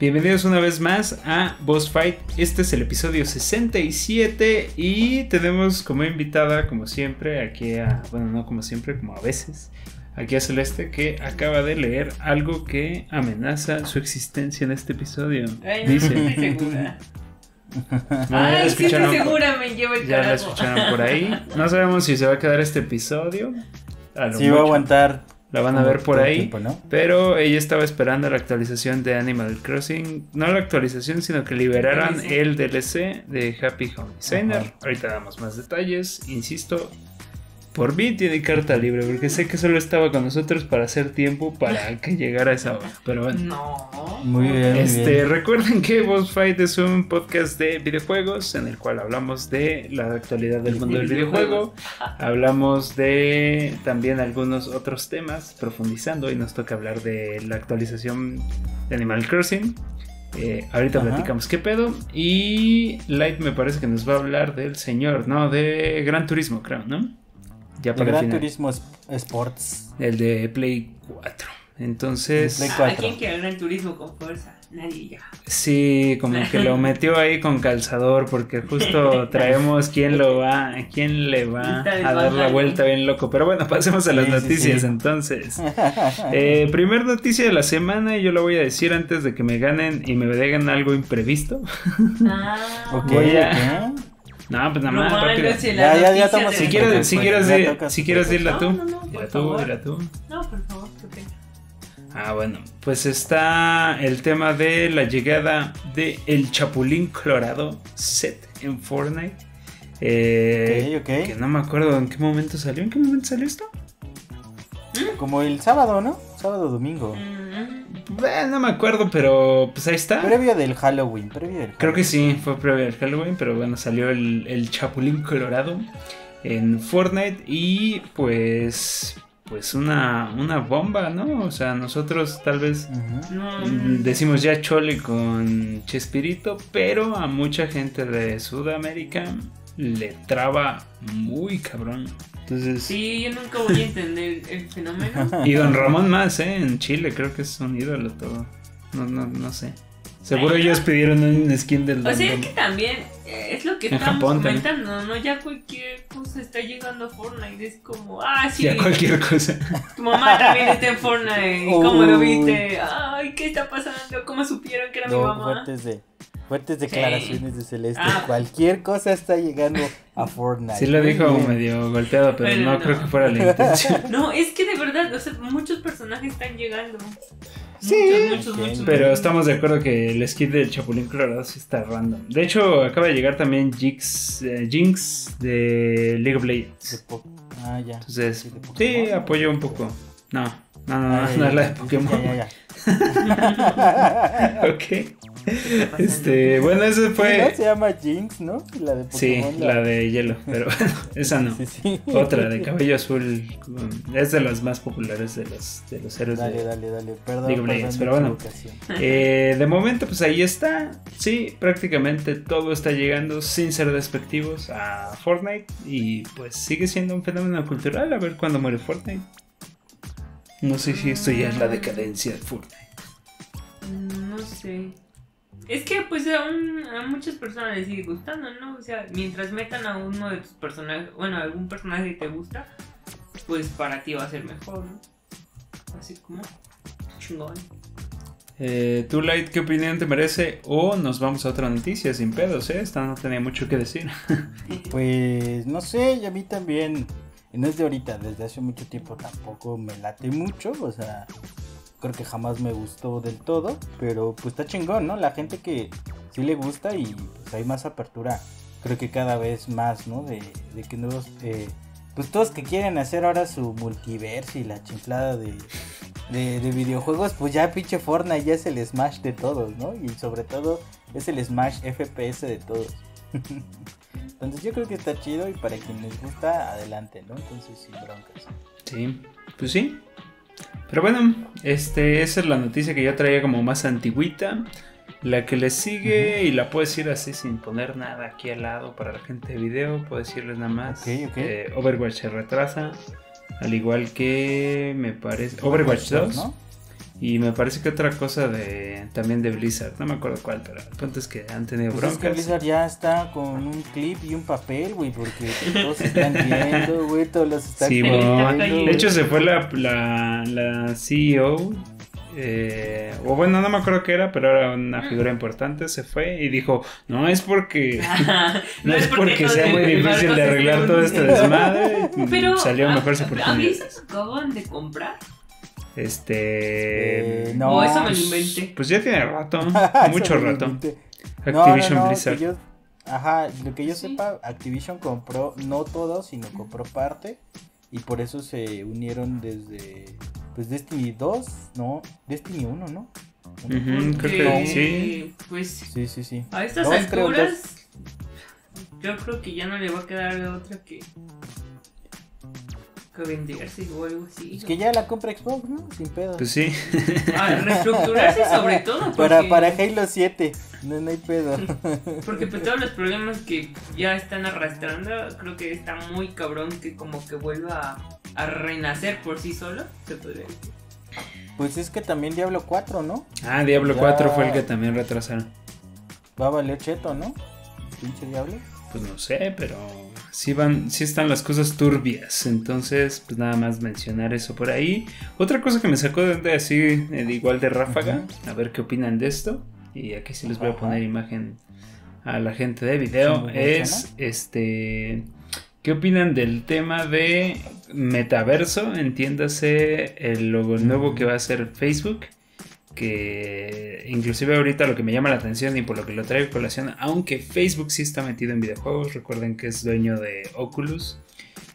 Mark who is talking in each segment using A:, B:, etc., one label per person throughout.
A: Bienvenidos una vez más a Boss Fight. Este es el episodio 67 y tenemos como invitada, como siempre, aquí a, bueno, no como siempre, como a veces, aquí a Celeste que acaba de leer algo que amenaza su existencia en este episodio.
B: Ay, no,
A: Dice,
B: no estoy segura.
A: Bueno, ya la
B: Ay, sí estoy segura, me llevo el
A: Ya la escucharon por ahí. No sabemos si se va a quedar este episodio.
C: Sí, va a aguantar.
A: La van a ver por ahí.
C: tiempo, ¿no?
A: Pero ella estaba esperando la actualización de Animal Crossing. No la actualización, sino que liberaran el DLC de Happy Home Designer.
C: Ajá.
A: Ahorita damos más detalles. Insisto, por mí tiene carta libre, porque sé que solo estaba con nosotros para hacer tiempo para que llegara esa hora. Pero bueno.
B: No.
C: Muy bien. muy
A: Este,
C: bien.
A: recuerden que Boss Fight es un podcast de videojuegos en el cual hablamos de la actualidad del mundo del videojuego. Hablamos de también algunos otros temas, profundizando, y nos toca hablar de la actualización de Animal Crossing. Eh, ahorita
C: Ajá.
A: platicamos qué pedo. Y Light me parece que nos va a hablar del señor, no, de Gran Turismo, creo, ¿no? Ya
C: De
A: para el
C: Gran
A: final.
C: Turismo es- Sports.
A: El de Play 4. Entonces.
C: Play
B: ¿A
C: 4.
B: quién quiere gran turismo con fuerza? Nadie ya.
A: Sí, como que lo metió ahí con calzador porque justo traemos quién lo va, quién le va a dar la vuelta bien loco. Pero bueno, pasemos a las
C: Sí,
A: noticias
C: sí.
A: entonces. Eh, primer noticia de la semana y yo lo voy a decir antes de que me ganen y me digan algo imprevisto.
B: Ah.
C: Ok,
A: Voy a-. No, pues nada
B: No
A: más. rápido.
B: en
C: Ya, ya, ya
B: de-
A: Si quieres, si quieres, si quieres dila tú.
B: No, no, no,
A: tú, dila tú.
B: No, por favor, qué pena.
A: Ah, bueno, pues está el tema de la llegada de el Chapulín Colorado set en Fortnite. Eh,
C: Ok, ok.
A: Que no me acuerdo en qué momento salió. ¿En qué momento salió esto?
C: Como el sábado, ¿no? Sábado domingo.
B: Mm,
A: Eh, no me acuerdo, pero pues ahí está.
C: Previo del Halloween. Previo del
A: Creo que sí, fue previo al Halloween, pero bueno, salió el, el Chapulín Colorado en Fortnite y pues pues una, una bomba, ¿no? O sea, nosotros tal vez. Mm, Decimos ya Chole con Chespirito, pero a mucha gente de Sudamérica le traba muy cabrón. Entonces,
B: Sí, yo nunca voy a entender el fenómeno.
A: y Don Ramón más, ¿eh? En Chile creo que es un ídolo todo. No, no, no sé. Seguro ellos pidieron un skin del
B: O sea, es que también eh, es lo que
A: En
B: estamos
A: Japón también.
B: comentando, ¿no? Ya cualquier cosa está llegando a Fortnite. Es como, ah, sí,
A: Ya cualquier cosa.
B: tu mamá también está en Fortnite. ¿Cómo lo viste? Ay, ¿qué está pasando? ¿Cómo supieron que era mi mamá?
C: fuertes, de, fuertes declaraciones de Celeste.
B: Ah.
C: Cualquier cosa está llegando a Fortnite.
A: Sí lo dijo
C: bien.
A: medio golpeado, pero no,
B: no.
A: creo que fuera la intención.
B: No, es que de verdad, o sea, muchos personajes están llegando.
A: Sí,
B: muchos, muchos.
A: Pero estamos de acuerdo que el skin del Chapulín Colorado sí está random. De hecho, acaba de llegar también Jinx, eh, Jinx de League of Legends.
C: Ah, ya.
A: Entonces,
C: Sí,
A: sí, apoyo un poco. No, no, no, no,
C: Ah,
A: no es la de Pokémon.
C: Ya, ya, ya.
A: ok. Este, bueno, ese
C: Sí, ¿no?
A: fue.
C: Se llama Jinx, ¿no? La de
A: Sí, la de hielo, pero bueno, esa no.
C: Sí, sí.
A: Otra de cabello azul. con- Es de las más populares de los, de los héroes
C: Dale,
A: de,
C: dale, dale. Perdón,
A: League of Legends,
C: perdón,
A: pero bueno. Eh, de momento, pues ahí está. Sí, prácticamente todo está llegando sin ser despectivos a Fortnite. Y pues sigue siendo un fenómeno cultural. A ver cuándo muere Fortnite. No sé si esto ya es la decadencia de Fortnite.
B: Mm, No sé. Es que pues aún a muchas personas les sigue gustando, ¿no? O sea, mientras metan a uno de tus personajes, bueno, algún personaje que te gusta, pues para ti va a ser mejor, ¿no? Así como chingón.
A: Eh, ¿Tú, Light, qué opinión te merece? O nos vamos a otra noticia sin pedos, ¿eh? Esta no tenía mucho que decir.
C: Pues no sé, y a mí también, y no es de ahorita, desde hace mucho tiempo tampoco me late mucho, o sea, creo que jamás me gustó del todo, pero pues está chingón, ¿no? La gente que sí le gusta y pues hay más apertura, creo que cada vez más, ¿no? De, de que nuevos, eh, pues todos que quieren hacer ahora su multiverso y la chiflada de, de, de videojuegos, pues ya pinche Fortnite ya es el Smash de todos, ¿no? Y sobre todo es el Smash FPS de todos. Entonces yo creo que está chido y para quien les gusta, adelante, ¿no? Entonces sin broncas.
A: Sí, pues sí. Pero bueno, este, esa es la noticia que yo traía como más antigüita. La que le sigue, y la puedo decir así sin poner nada aquí al lado para la gente de video, puedo decirles nada más.
C: Ok, ok.
A: eh, Overwatch se retrasa, al igual que me parece. Overwatch 2.
C: ¿no?
A: Y me parece que otra cosa de también de Blizzard, no me acuerdo cuál, pero el punto es que han tenido
C: Pues es que
A: broncas.
C: Blizzard ya está con un clip y un papel, güey, porque todos están viendo, güey, todos los están
A: Sí,
C: viendo.
A: De hecho, se fue la, la, la CEO. eh, o bueno, no me acuerdo qué era, pero era una figura importante. Se fue y dijo: No es porque. No es porque sea muy difícil de arreglar todo este desmadre.
B: Pero
A: Salieron
B: ¿a-
A: mejores
B: ¿A Blizzard
A: oportunidades.
B: acaban de comprar?
A: Este.
C: Eh, no.
B: o eso me lo inventé.
A: Pues ya tiene rato. Mucho rato. Activision
C: no, no, no,
A: Blizzard.
C: que yo- ajá, lo que yo
B: Sí.
C: sepa, Activision compró no todo, sino compró parte. Y por eso se unieron desde. Pues Destiny 2, no, Destiny 1, ¿no?
A: Creo que
B: Porque,
A: sí.
B: Pues
C: Sí, sí, sí.
B: a estas
C: Dos, creo,
B: alturas, yo creo que ya no le va a quedar de otra que. Que venderse o algo así.
C: Es que ya la compra Xbox, ¿no? Sin pedo.
A: Pues sí.
B: Ah, reestructurarse sobre todo. Porque,
C: para, para Halo 7, no, no hay pedo.
B: Porque pues todos los problemas que ya están arrastrando, creo que está muy cabrón que como que vuelva a, a renacer por sí solo, se podría decir.
C: Pues es que también Diablo 4, ¿no?
A: Ah, Diablo
C: Ya.
A: 4 fue el que también retrasaron.
C: Va a valer cheto, ¿no? Pinche Diablo.
A: Pues no sé, pero sí van, sí están las cosas turbias. Entonces, pues nada más mencionar eso por ahí. Otra cosa que me sacó de así, eh, de igual de ráfaga, a ver qué opinan de esto. Y aquí sí les voy a poner imagen a la gente de video.
C: Sí,
A: es este. ¿Qué opinan del tema de metaverso? Entiéndase el logo nuevo que va a hacer Facebook. Que inclusive ahorita lo que me llama la atención y por lo que lo traigo a colación, aunque Facebook sí está metido en videojuegos, recuerden que es dueño de Oculus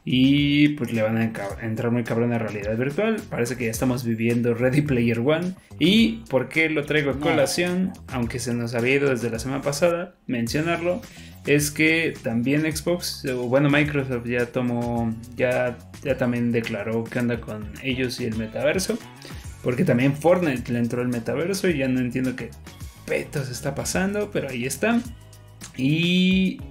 A: y pues le van a entrar muy cabrón a realidad virtual. Parece que ya estamos viviendo Ready Player One. ¿Y por qué lo traigo a colación? Aunque se nos había ido desde la semana pasada, mencionarlo, es que también Xbox, o bueno, Microsoft ya tomó, ya, ya también declaró que anda con ellos y el metaverso. Porque también Fortnite le entró el metaverso y ya no entiendo qué petos está pasando, pero ahí está. Y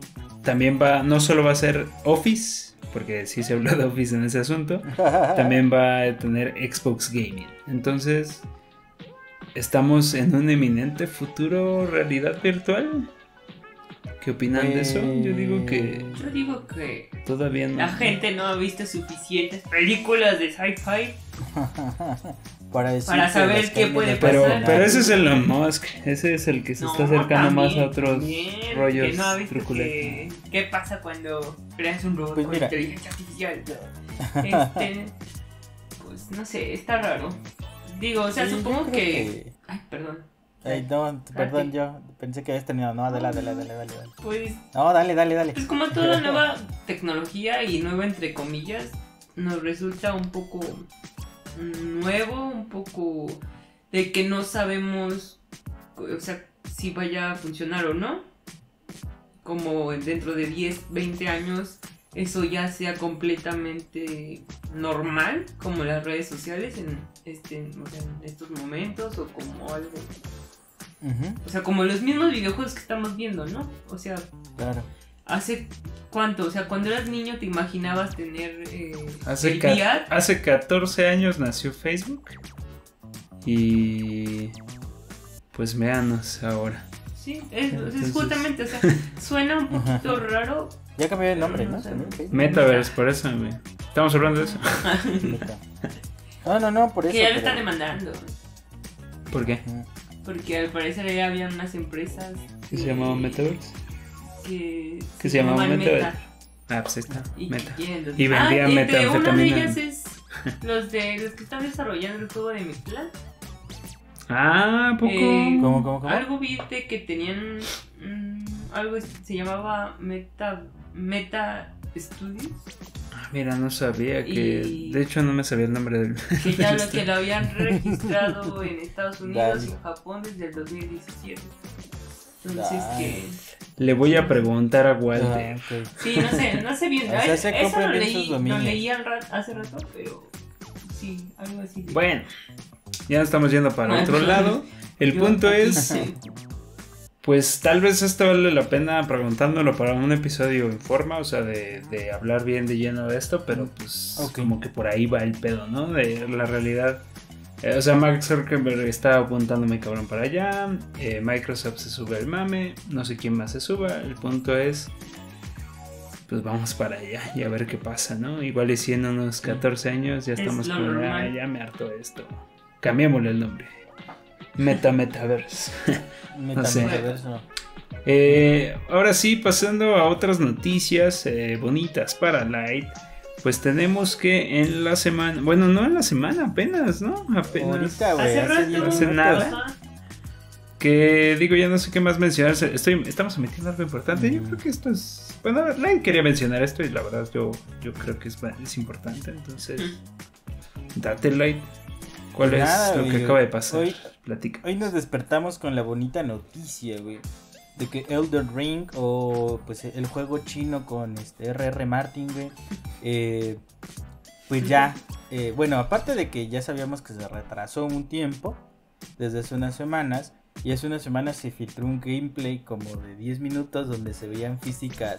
A: también va, no solo va a ser Office, porque sí se habló de Office en ese asunto, también va a tener Xbox Gaming. Entonces, estamos en un eminente futuro realidad virtual. ¿Qué opinan de eso? Yo digo que
B: Yo digo que
A: todavía no.
B: la gente no ha visto suficientes películas de sci-fi
C: para decir
B: Para
C: que
B: saber qué puede
C: de
A: Pero,
B: pasar.
A: pero ese es Elon Musk, ese es el que se está acercando más a otros
B: también,
A: rollos
B: que no que- ¿Qué pasa cuando creas un robot
C: Pues
B: con
C: mira.
B: inteligencia artificial? Este, pues no sé, está raro. Digo, o sea,
C: Sí,
B: supongo que... Ay, perdón.
C: Ay, no, perdón, yo pensé que habías terminado. No, dale, dale, dale, dale, dale.
B: Pues,
C: No, dale, dale, dale.
B: pues como toda nueva tecnología y nueva entre comillas, nos resulta un poco nuevo, un poco de que no sabemos, o sea, si vaya a funcionar o no. Como dentro de 10, 20 años eso ya sea completamente normal, como las redes sociales en, este, o sea, en estos momentos, o como algo, o sea, como los mismos videojuegos que estamos viendo, ¿no? O sea,
C: claro.
B: ¿Hace cuánto? O sea, cuando eras niño te imaginabas tener eh,
A: Hace,
B: el
A: hace 14 años nació Facebook. Y pues véanos ahora.
B: Sí, es, es justamente, o sea, suena un poquito raro.
C: Ya cambió el nombre,
B: No.
A: Metaverse, por eso. Estamos hablando de eso.
C: Meta. No, no, no, por eso.
B: que ya lo
C: pero-
B: están demandando.
A: ¿Por qué?
B: Porque al parecer ya había unas empresas
A: ¿Qué se llamaba Metaverse?
B: Que
A: ¿Qué se llamaba
B: llamaban
A: Metaverse? Ah, pues está.
B: Y,
A: Meta. Y vendía
B: ah, entre Una de ellas es los de los que están desarrollando el juego de Mictlan.
A: Ah, ¿a poco?
B: Eh,
C: ¿Cómo, cómo, cómo?
B: Algo vi de que tenían mm, algo se llamaba Meta Meta Studios
A: Ah, mira, no sabía que.
B: Y-
A: De hecho, no me sabía el nombre del.
B: que ya lo que lo habían registrado en Estados Unidos
C: Dale.
B: y Japón desde el 2017. Entonces
C: Dale.
B: que
A: Le voy a preguntar a
C: Ah,
A: Walter.
C: ok.
B: sí, no sé, no sé bien.
C: O sea, se
B: Eso lo
C: bien
B: leí, lo leí al hace rato, pero sí, algo así. de-
A: Bueno, ya nos estamos yendo para otro lado. El
B: Yo
A: punto es. Pues tal vez esto vale la pena preguntándolo para un episodio en forma, o sea, de, de hablar bien de lleno de esto, pero pues como que por ahí va el pedo, ¿no? De la realidad Eh, o sea, Mark Zuckerberg está apuntándome cabrón para allá. eh, Microsoft se sube al mame. No sé quién más se suba. El punto es. Pues vamos para allá y a ver qué pasa, ¿no? Igual y si en unos 14 años ya
B: Es
A: estamos con. Ah, ya me harto de esto. Cambiémosle el nombre. Meta Metaverse. No sé. Eh, ahora sí, pasando a otras noticias eh, bonitas para Light. Pues tenemos que en la semana, bueno, no en la semana, apenas, ¿no? Apenas.
C: Ahorita, güey.
B: Hace rato.
C: 10
A: Hace nada. Que digo, ya no sé qué más mencionar. Estoy, estamos omitiendo algo importante. Yo
C: Mm.
A: creo que esto es. Bueno, Light quería mencionar esto y la verdad yo, yo creo que es, es importante. Entonces, date Light. ¿Cuál
C: Pues nada,
A: es lo que acaba de pasar?
C: hoy-
A: Platica.
C: Hoy nos despertamos con la bonita noticia, güey. De que Elder Ring o pues el juego chino con este RR Martin, güey. eh, pues ya. eh, bueno, aparte de que ya sabíamos que se retrasó un tiempo. Desde hace unas semanas. Y hace unas semanas se filtró un gameplay como de 10 minutos donde se veían físicas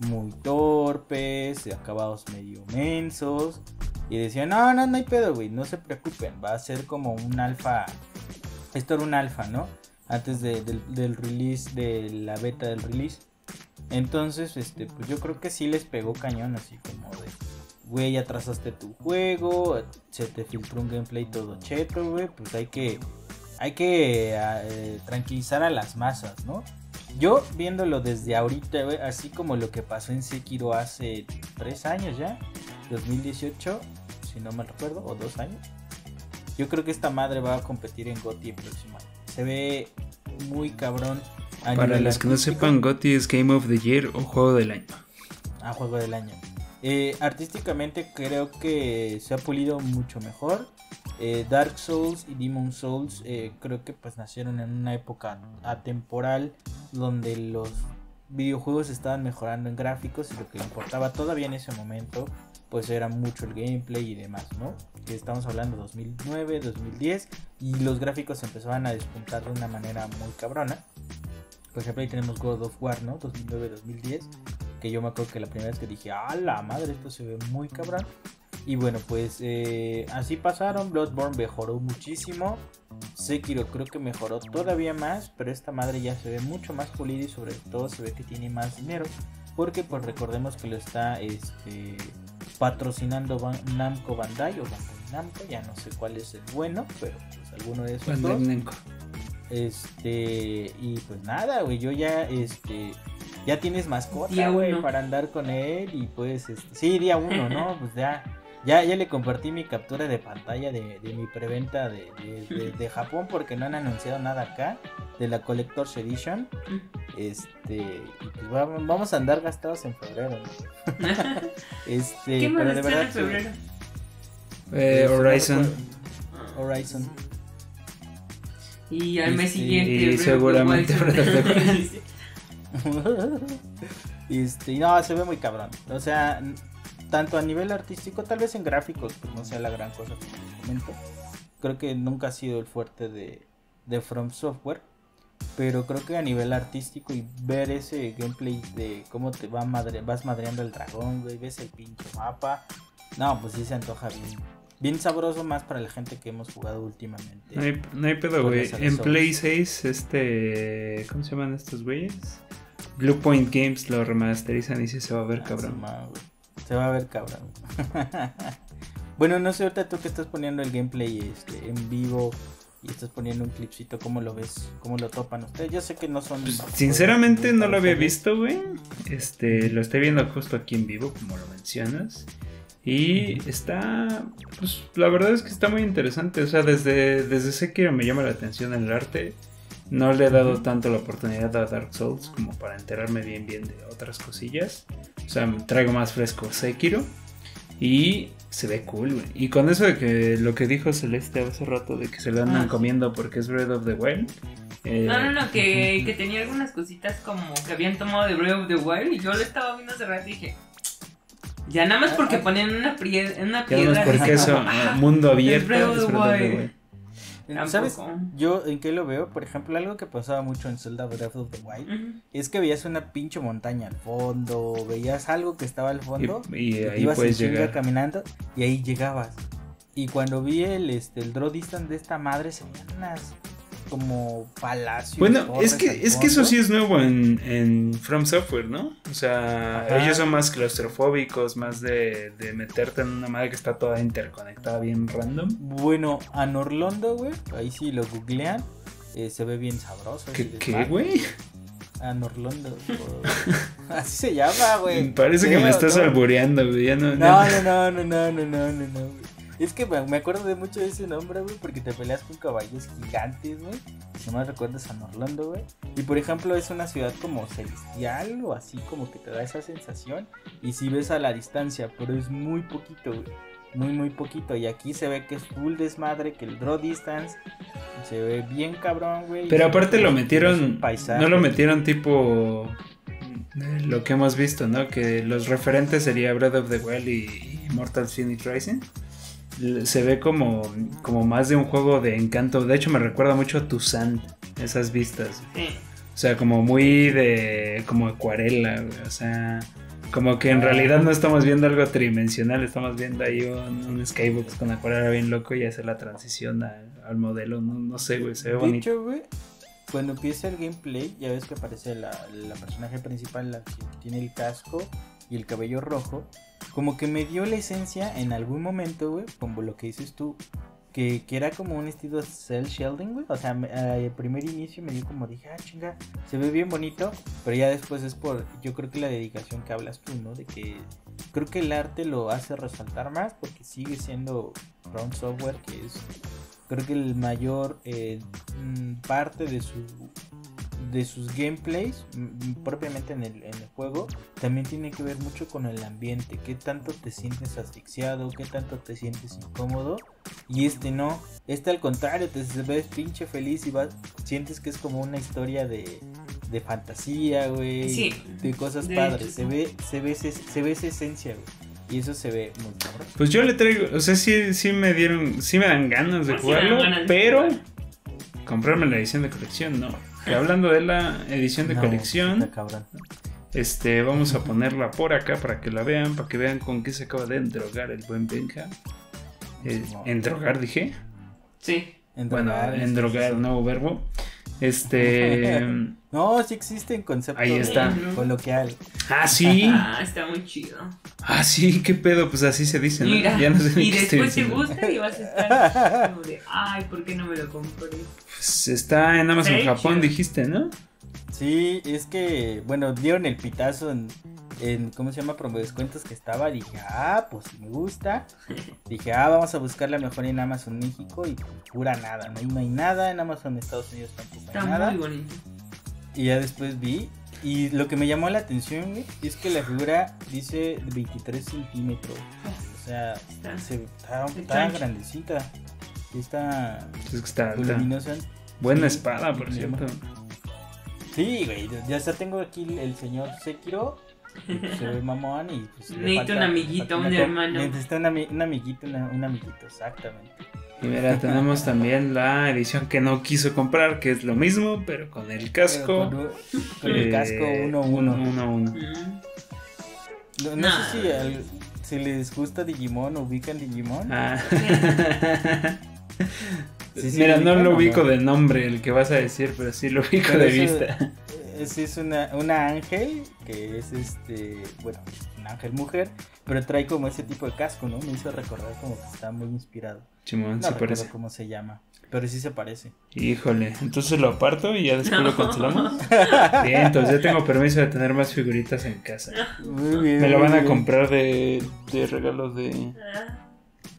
C: muy torpes, acabados medio mensos. Y decían, no, no, no hay pedo, güey, no se preocupen, va a ser como un alfa. Esto era un alfa, ¿no? Antes de- del, release, de la beta del release. Entonces, este, pues yo creo que sí les pegó cañón, así como de, güey, ya trazaste tu juego, se te filtró un gameplay todo cheto, güey, pues hay que, hay que ah, eh, tranquilizar a las masas, ¿no? Yo viéndolo desde ahorita, güey, así como lo que pasó en Sekiro hace tres años ya, 2018, si no mal recuerdo, o dos años. Yo creo que esta madre va a competir en GOTY el próximo año. Se ve muy cabrón. a
A: Para los que no sepan, GOTY es Game of the Year o Juego del Año.
C: a juego del año. Eh, artísticamente creo que se ha pulido mucho mejor. Eh, Dark Souls y Demon Souls eh, creo que pues nacieron en una época atemporal donde los videojuegos estaban mejorando en gráficos y lo que importaba todavía en ese momento pues era mucho el gameplay y demás, ¿no? Estamos hablando 2009, 2010 y los gráficos empezaban a despuntar de una manera muy cabrona. Por ejemplo, ahí tenemos God of War, ¿no? 2009-2010 que yo me acuerdo que la primera vez que dije, ¡ah, la madre! Esto se ve muy cabrón. Y bueno, pues eh, así pasaron. Bloodborne mejoró muchísimo. Sekiro creo que mejoró todavía más, pero esta madre ya se ve mucho más pulida y sobre todo se ve que tiene más dinero. Porque pues recordemos que lo está este, patrocinando Ban- Namco Bandai o Bandai Namco, ya no sé cuál es el bueno, pero pues alguno de esos
A: Bandai
C: dos.
A: Namco.
C: Este, y pues nada, güey, yo ya, este, ya tienes mascota, güey, para andar con él y pues, este, sí, día uno, ¿no? Pues ya, ya, ya le compartí mi captura de pantalla de, de mi preventa de, de, de- de Japón porque no han anunciado nada acá de la Collector's Edition, este, y pues va- vamos a andar gastados en febrero, ¿no? Este,
B: ¿Qué más
C: pero de verdad
B: en febrero?
A: Eh,
C: Este,
A: Horizon.
C: Horizon.
B: Y al mes
C: Este,
B: siguiente.
A: y seguramente
C: este, no, se ve muy cabrón. O sea, tanto a nivel artístico, tal vez en gráficos, pues no sea la gran cosa les comento. Creo que nunca ha sido el fuerte de, de From Software. Pero creo que a nivel artístico y ver ese gameplay de cómo te va madre, vas madreando el dragón, güey, ves el pinche mapa. No, pues sí se antoja bien. Bien sabroso más para la gente que hemos jugado últimamente.
A: No hay, no hay pedo, güey. En. Play 6, este. ¿Cómo se llaman estos güeyes? Blue Point Games lo remasterizan y sí se va a ver
C: Ah,
A: cabrón.
C: sí. Se va a ver cabrón. bueno, no sé, ahorita tú que estás poniendo el gameplay este, en vivo y estás poniendo un clipcito, ¿cómo lo ves? ¿Cómo lo topan ustedes? Yo sé que no son...
A: Pues, sinceramente no lo había visto, güey. Este, lo estoy viendo justo aquí en vivo, como lo mencionas. Y está, pues la verdad es que está muy interesante. O sea, desde, desde Sekiro me llama la atención el arte. No le he dado tanto la oportunidad a Dark Souls como para enterarme bien bien de otras cosillas. O sea, me traigo más fresco Sekiro. Y se ve cool, güey. Y con eso de que lo que dijo Celeste hace rato de que se lo andan
B: Ah,
A: comiendo porque es Breath of the Wild. eh,
B: No, no, no, que, que tenía algunas cositas como que habían tomado de Breath of the Wild y yo lo estaba viendo hace rato y dije. Ya nada más porque ponen una, prie- una
A: Ya
B: piedra.
A: no es porque eso,
B: ah,
A: mundo abierto. Es Breath of the
B: Wild.
C: ¿Sabes? Yo en qué lo veo, por ejemplo, algo que pasaba mucho en Zelda Breath of the Wild es que veías una pinche montaña al fondo, veías algo que estaba al fondo
A: Y, y
C: y te
A: ahí
C: ibas
A: puedes llegar.
C: caminando y ahí llegabas. Y cuando vi el, este, el draw distance de esta madre, se veían unas como palacios.
A: Bueno,
C: torres
A: es que, es que eso sí es nuevo en, en From Software, ¿no? O sea,
C: Ajá.
A: ellos son más claustrofóbicos, más de, de meterte en una madre que está toda interconectada, bien random.
C: Bueno, a Norlondo, güey, ahí sí lo googlean, eh, se ve bien sabroso.
A: ¿Qué, güey?
C: A Norlondo. o- Así se llama, güey.
A: Parece que me estás
C: ¿no?
A: albureando, güey. No,
C: No, no, no, no, no, no, no, no. Es que me acuerdo de mucho de ese nombre, güey, porque te peleas con caballos gigantes, güey. Si no me recuerdas a Orlando, güey. Y por ejemplo, es una ciudad como celestial o así como que te da esa sensación. Y si ves a la distancia, pero es muy poquito, güey. Muy, muy poquito. Y aquí se ve que es full desmadre, que el draw distance se ve bien cabrón, güey.
A: Pero aparte lo metieron,
C: paisaje.
A: no lo metieron tipo eh, lo que hemos visto, ¿no? Que los referentes sería Breath of the Wild y, y Mortal Phoenix Rising. Se ve como, como más de un juego de encanto. De hecho, me recuerda mucho a Tucson, esas vistas.
B: Sí.
A: O sea, como muy de. como acuarela, güey. O sea, como que en realidad no estamos viendo algo tridimensional, estamos viendo ahí un, un skybox con acuarela bien loco y hacer la transición al, al modelo. No, no sé, güey, se ve
C: De
A: bonito.
C: hecho, güey, cuando empieza el gameplay, ya ves que aparece la, la personaje principal, la que tiene el casco y el cabello rojo. Como que me dio la esencia en algún momento, güey, como lo que dices tú, que, que era como un estilo cel shading, güey. O sea, al primer inicio me dio como dije, ah, chinga, se ve bien bonito, pero ya después es por, yo creo que la dedicación que hablas tú, ¿no? De que creo que el arte lo hace resaltar más porque sigue siendo From Software, que es creo que el mayor eh, mm, parte de su de sus gameplays mm, propiamente en el, en el juego también tiene que ver mucho con el ambiente. Qué tanto te sientes asfixiado qué tanto te sientes incómodo y este no este al contrario te ves pinche feliz y vas sientes que es como una historia de de fantasía güey
B: Sí,
C: de cosas
B: de
C: padres.
B: hecho,
C: se ve se ve ese- se ve esa esencia güey y eso se ve muy cabrón.
A: Pues yo le traigo, o sea, sí, sí me dieron, sí me dan ganas de
B: Pues sí
A: jugarlo,
B: ganas de
A: pero
B: jugar.
A: comprarme la edición de colección, no. Que hablando de la edición de
C: No,
A: colección, este, vamos a ponerla por acá para que la vean, para que vean con qué se acaba de endrogar el buen Benja. Eh, endrogar, dije.
B: Sí.
C: En
A: Bueno,
C: sí,
A: endrogar, nuevo verbo. Este.
C: No, sí existe en concepto
A: Ahí está.
C: coloquial.
A: ah, sí.
B: Ah, está muy chido.
A: Ah, sí, qué pedo, pues así se dice, ¿no?
B: Mira,
A: Ya no sé ni
B: y
A: qué
B: después te gusta y vas a estar como de, ay, ¿por qué no me lo compré?
A: Pues está en Amazon Japón, dijiste, ¿no?
C: Sí, es que, bueno, dieron el pitazo en, en ¿cómo se llama? Promo descuentos que estaba. Dije, ah, pues si me gusta. Dije, ah, vamos a buscarla mejor en Amazon México. Y pura nada, no hay, no hay nada. En Amazon Estados Unidos tampoco hay
B: Está
C: nada.
B: muy bonito.
C: Y ya después vi. Y lo que me llamó la atención güey, es que la figura dice 23 centímetros. O sea,
B: Está.
C: se, está,
B: Está
C: está grandecita. Está
A: Es que está alta.
C: voluminosa.
A: Buena
C: Sí,
A: espada, por cierto.
C: Sí, güey, ya hasta tengo aquí el señor Sekiro. Y, pues, se ve mamón y pues,
B: Necesita un amiguito, un hermano.
C: Necesita un, ami- un amiguito, una- un amiguito, exactamente.
A: Y mira, tenemos también la edición que no quiso comprar, que es lo mismo, pero con el casco.
C: Pero Con, con el casco
A: eh,
C: 1-1.
A: uno, uno, uno.
B: Mm.
C: No, no
B: Nah.
C: sé si, al- si les gusta Digimon, ubican Digimon.
A: Ah.
C: Sí, sí,
A: Mira, no lo
C: ¿o
A: ubico
C: no?
A: de nombre el que vas a decir, pero sí lo ubico
C: Pero
A: de
C: eso-
A: vista.
C: Ese es una, una ángel que es este, bueno, un ángel mujer, pero trae como ese tipo de casco, ¿no? Me hizo recordar como que está muy inspirado.
A: Chimón,
C: No
A: se
C: recuerdo
A: parece.
C: cómo se llama, pero sí se parece.
A: Híjole, entonces lo aparto y ya después
B: No.
A: lo cancelamos. Bien, entonces ya tengo permiso de tener más figuritas en casa.
C: Muy bien.
A: Me lo van a comprar de, de regalo de.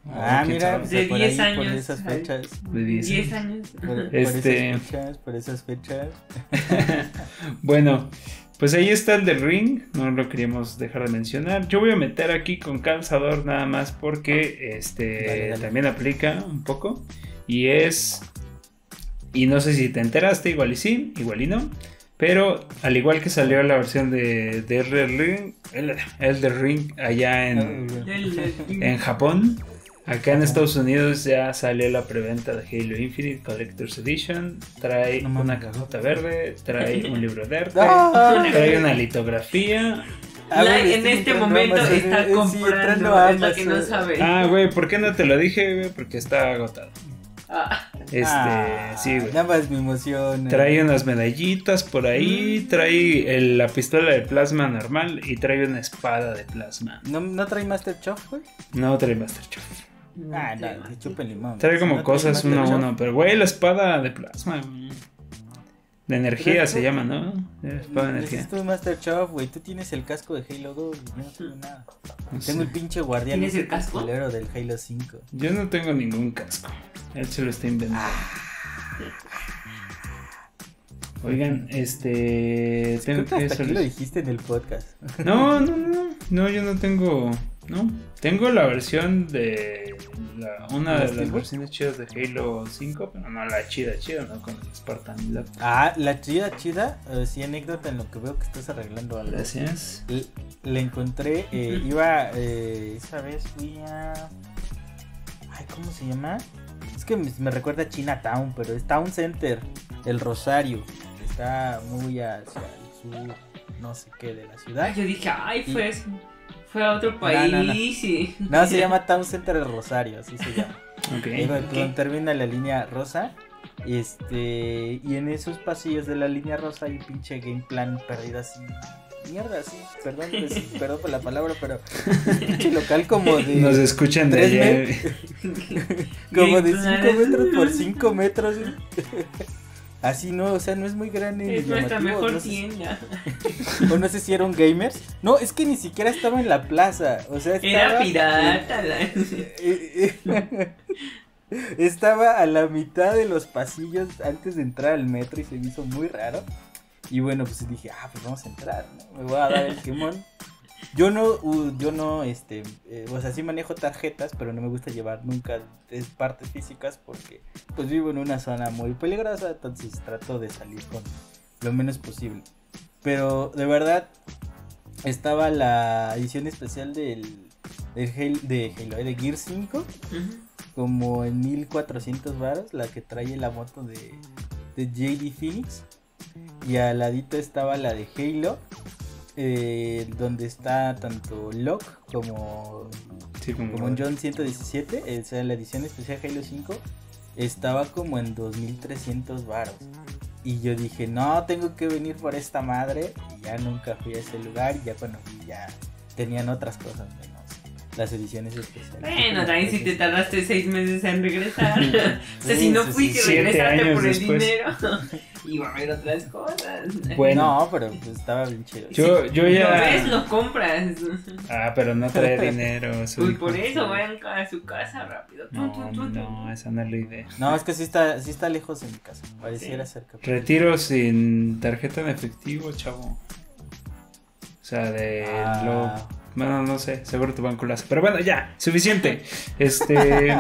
C: Ah, mira,
B: De
C: por
B: 10
C: ahí, por
B: años,
C: esas fechas.
A: De 10.
B: 10 años.
C: Por, por
A: Este-
C: esas fechas, por esas fechas.
A: Bueno, pues ahí está el del ring, no lo queríamos dejar de mencionar. Yo voy a meter aquí con calzador nada más porque este
C: Dale, dale.
A: también aplica un poco y es y no sé si te enteraste, igual y sí, igual y no, pero al igual que salió la versión de, de Elden Ring, el, Elden Ring allá en, en Japón, acá en Estados Unidos ya salió la preventa de Halo Infinite Collector's Edition, trae
C: No
A: una cajota verde, trae un libro de arte.
C: ¡Ah!
A: Trae una litografía
C: Ah,
B: en este
C: a
B: momento
C: Amazon,
B: está
C: eh, sí,
B: comprando, es lo que no sabe.
A: Ah, güey, ¿por qué no te lo dije, güey? Porque está agotado.
B: Ah,
A: Este,
C: Ah,
A: sí, güey.
C: Nada más mi emoción.
A: Trae unas medallitas por ahí, trae el- la pistola de plasma normal y trae una espada de plasma.
C: ¿No, ¿No trae Master Chef, güey?
A: No trae Master Chief.
B: No
C: Ah, no, limón.
A: Trae como
C: no
A: cosas uno a uno, pero güey, la espada de plasma. güey. De energía
C: Pero
A: se
C: tú-
A: llama, ¿no? Espada de energía.
C: es tu Master Chef, güey. Tú tienes el casco de Halo 2 y yo no tengo nada. Tengo el pinche guardián
B: ¿Tienes el casco?
C: del Halo 5.
A: Yo no tengo ningún casco. Él se lo está inventando. Oigan, este. Tengo
C: que
A: que
C: hasta aquí lo dijiste en el podcast.
A: No, no, no. No, yo no tengo. No. Tengo la versión de. la- una
C: ¿La
A: de las versiones chidas de Halo 5, pero no la chida, chida, ¿no? Con el Spartan Lab.
C: Ah, la chida, chida. eh, sí, anécdota en lo que veo que estás arreglando algo.
A: Gracias.
C: L- La encontré, eh, iba, eh, esa vez fui a... Ay, ¿cómo se llama? Es que me, me recuerda a Chinatown, pero es Town Center, el Rosario. Está muy hacia el sur, no sé qué, de la ciudad.
B: Yo dije, ay,
C: Y-
B: fue eso. Fue a otro país
C: no, no.
B: y.
C: No, se llama Town Center el Rosario, así se llama.
A: Ok.
C: Ahí va,
B: ok.
C: donde termina la línea rosa. Este, y en esos pasillos de la línea rosa hay un pinche game plan perdido así. Mierda, así. Perdón, pues, perdón por la palabra, pero un pinche local como de.
A: Nos escuchan de allá.
C: como de
B: Game
C: 5
B: plan.
C: metros por 5 metros. Así no, o sea, no es muy grande.
B: Es nuestra mejor
C: no sé si-
B: tienda.
C: o no sé si eran gamers. No, es que ni siquiera estaba en la plaza. O sea, estaba.
B: Era pirata. la-
C: Estaba a la mitad de los pasillos antes de entrar al metro y se me hizo muy raro. Y bueno, pues dije, ah, pues vamos a entrar, ¿no? Me voy a dar el quemón. Yo no, uh, yo no, este, eh, o sea, sí manejo tarjetas, pero no me gusta llevar nunca es- partes físicas porque, pues vivo en una zona muy peligrosa, entonces trato de salir con lo menos posible. Pero de verdad, estaba la edición especial del, del Halo, de Halo, de Gear 5
B: Ujú.
C: como en 1400 varos, la que trae la moto de, de JD Phoenix. Y al ladito estaba la de Halo, eh, donde está tanto Locke como,
A: Sí, como.
C: como John 117, eh, o sea, la edición especial Halo 5, estaba como en 2300 varos. Y yo dije, no, tengo que venir por esta madre. Y ya nunca fui a ese lugar. Y ya cuando fui, ya tenían otras cosas menos las ediciones especiales.
B: Bueno, también si te tardaste seis meses en regresar. o sea,
C: Sí,
B: si no
C: sí,
B: fuiste,
A: sí,
B: regresaste por el
A: después.
B: dinero. Iba a haber otras cosas.
A: Bueno.
C: No, pero pues estaba bien chido.
A: Yo, yo
B: Lo ves,
A: ya.
B: lo compras.
A: Ah, pero no trae dinero. su
B: Pues por eso vayan a su casa rápido.
A: No, no, esa no es la idea.
C: No, es que sí está, sí está lejos de mi casa. Pareciera cerca.
A: Retiro sin tarjeta en efectivo, chavo. O sea, de
C: Ah.
A: lo. Bueno, no sé, seguro tu lo hace. Pero bueno, ya, suficiente. Este.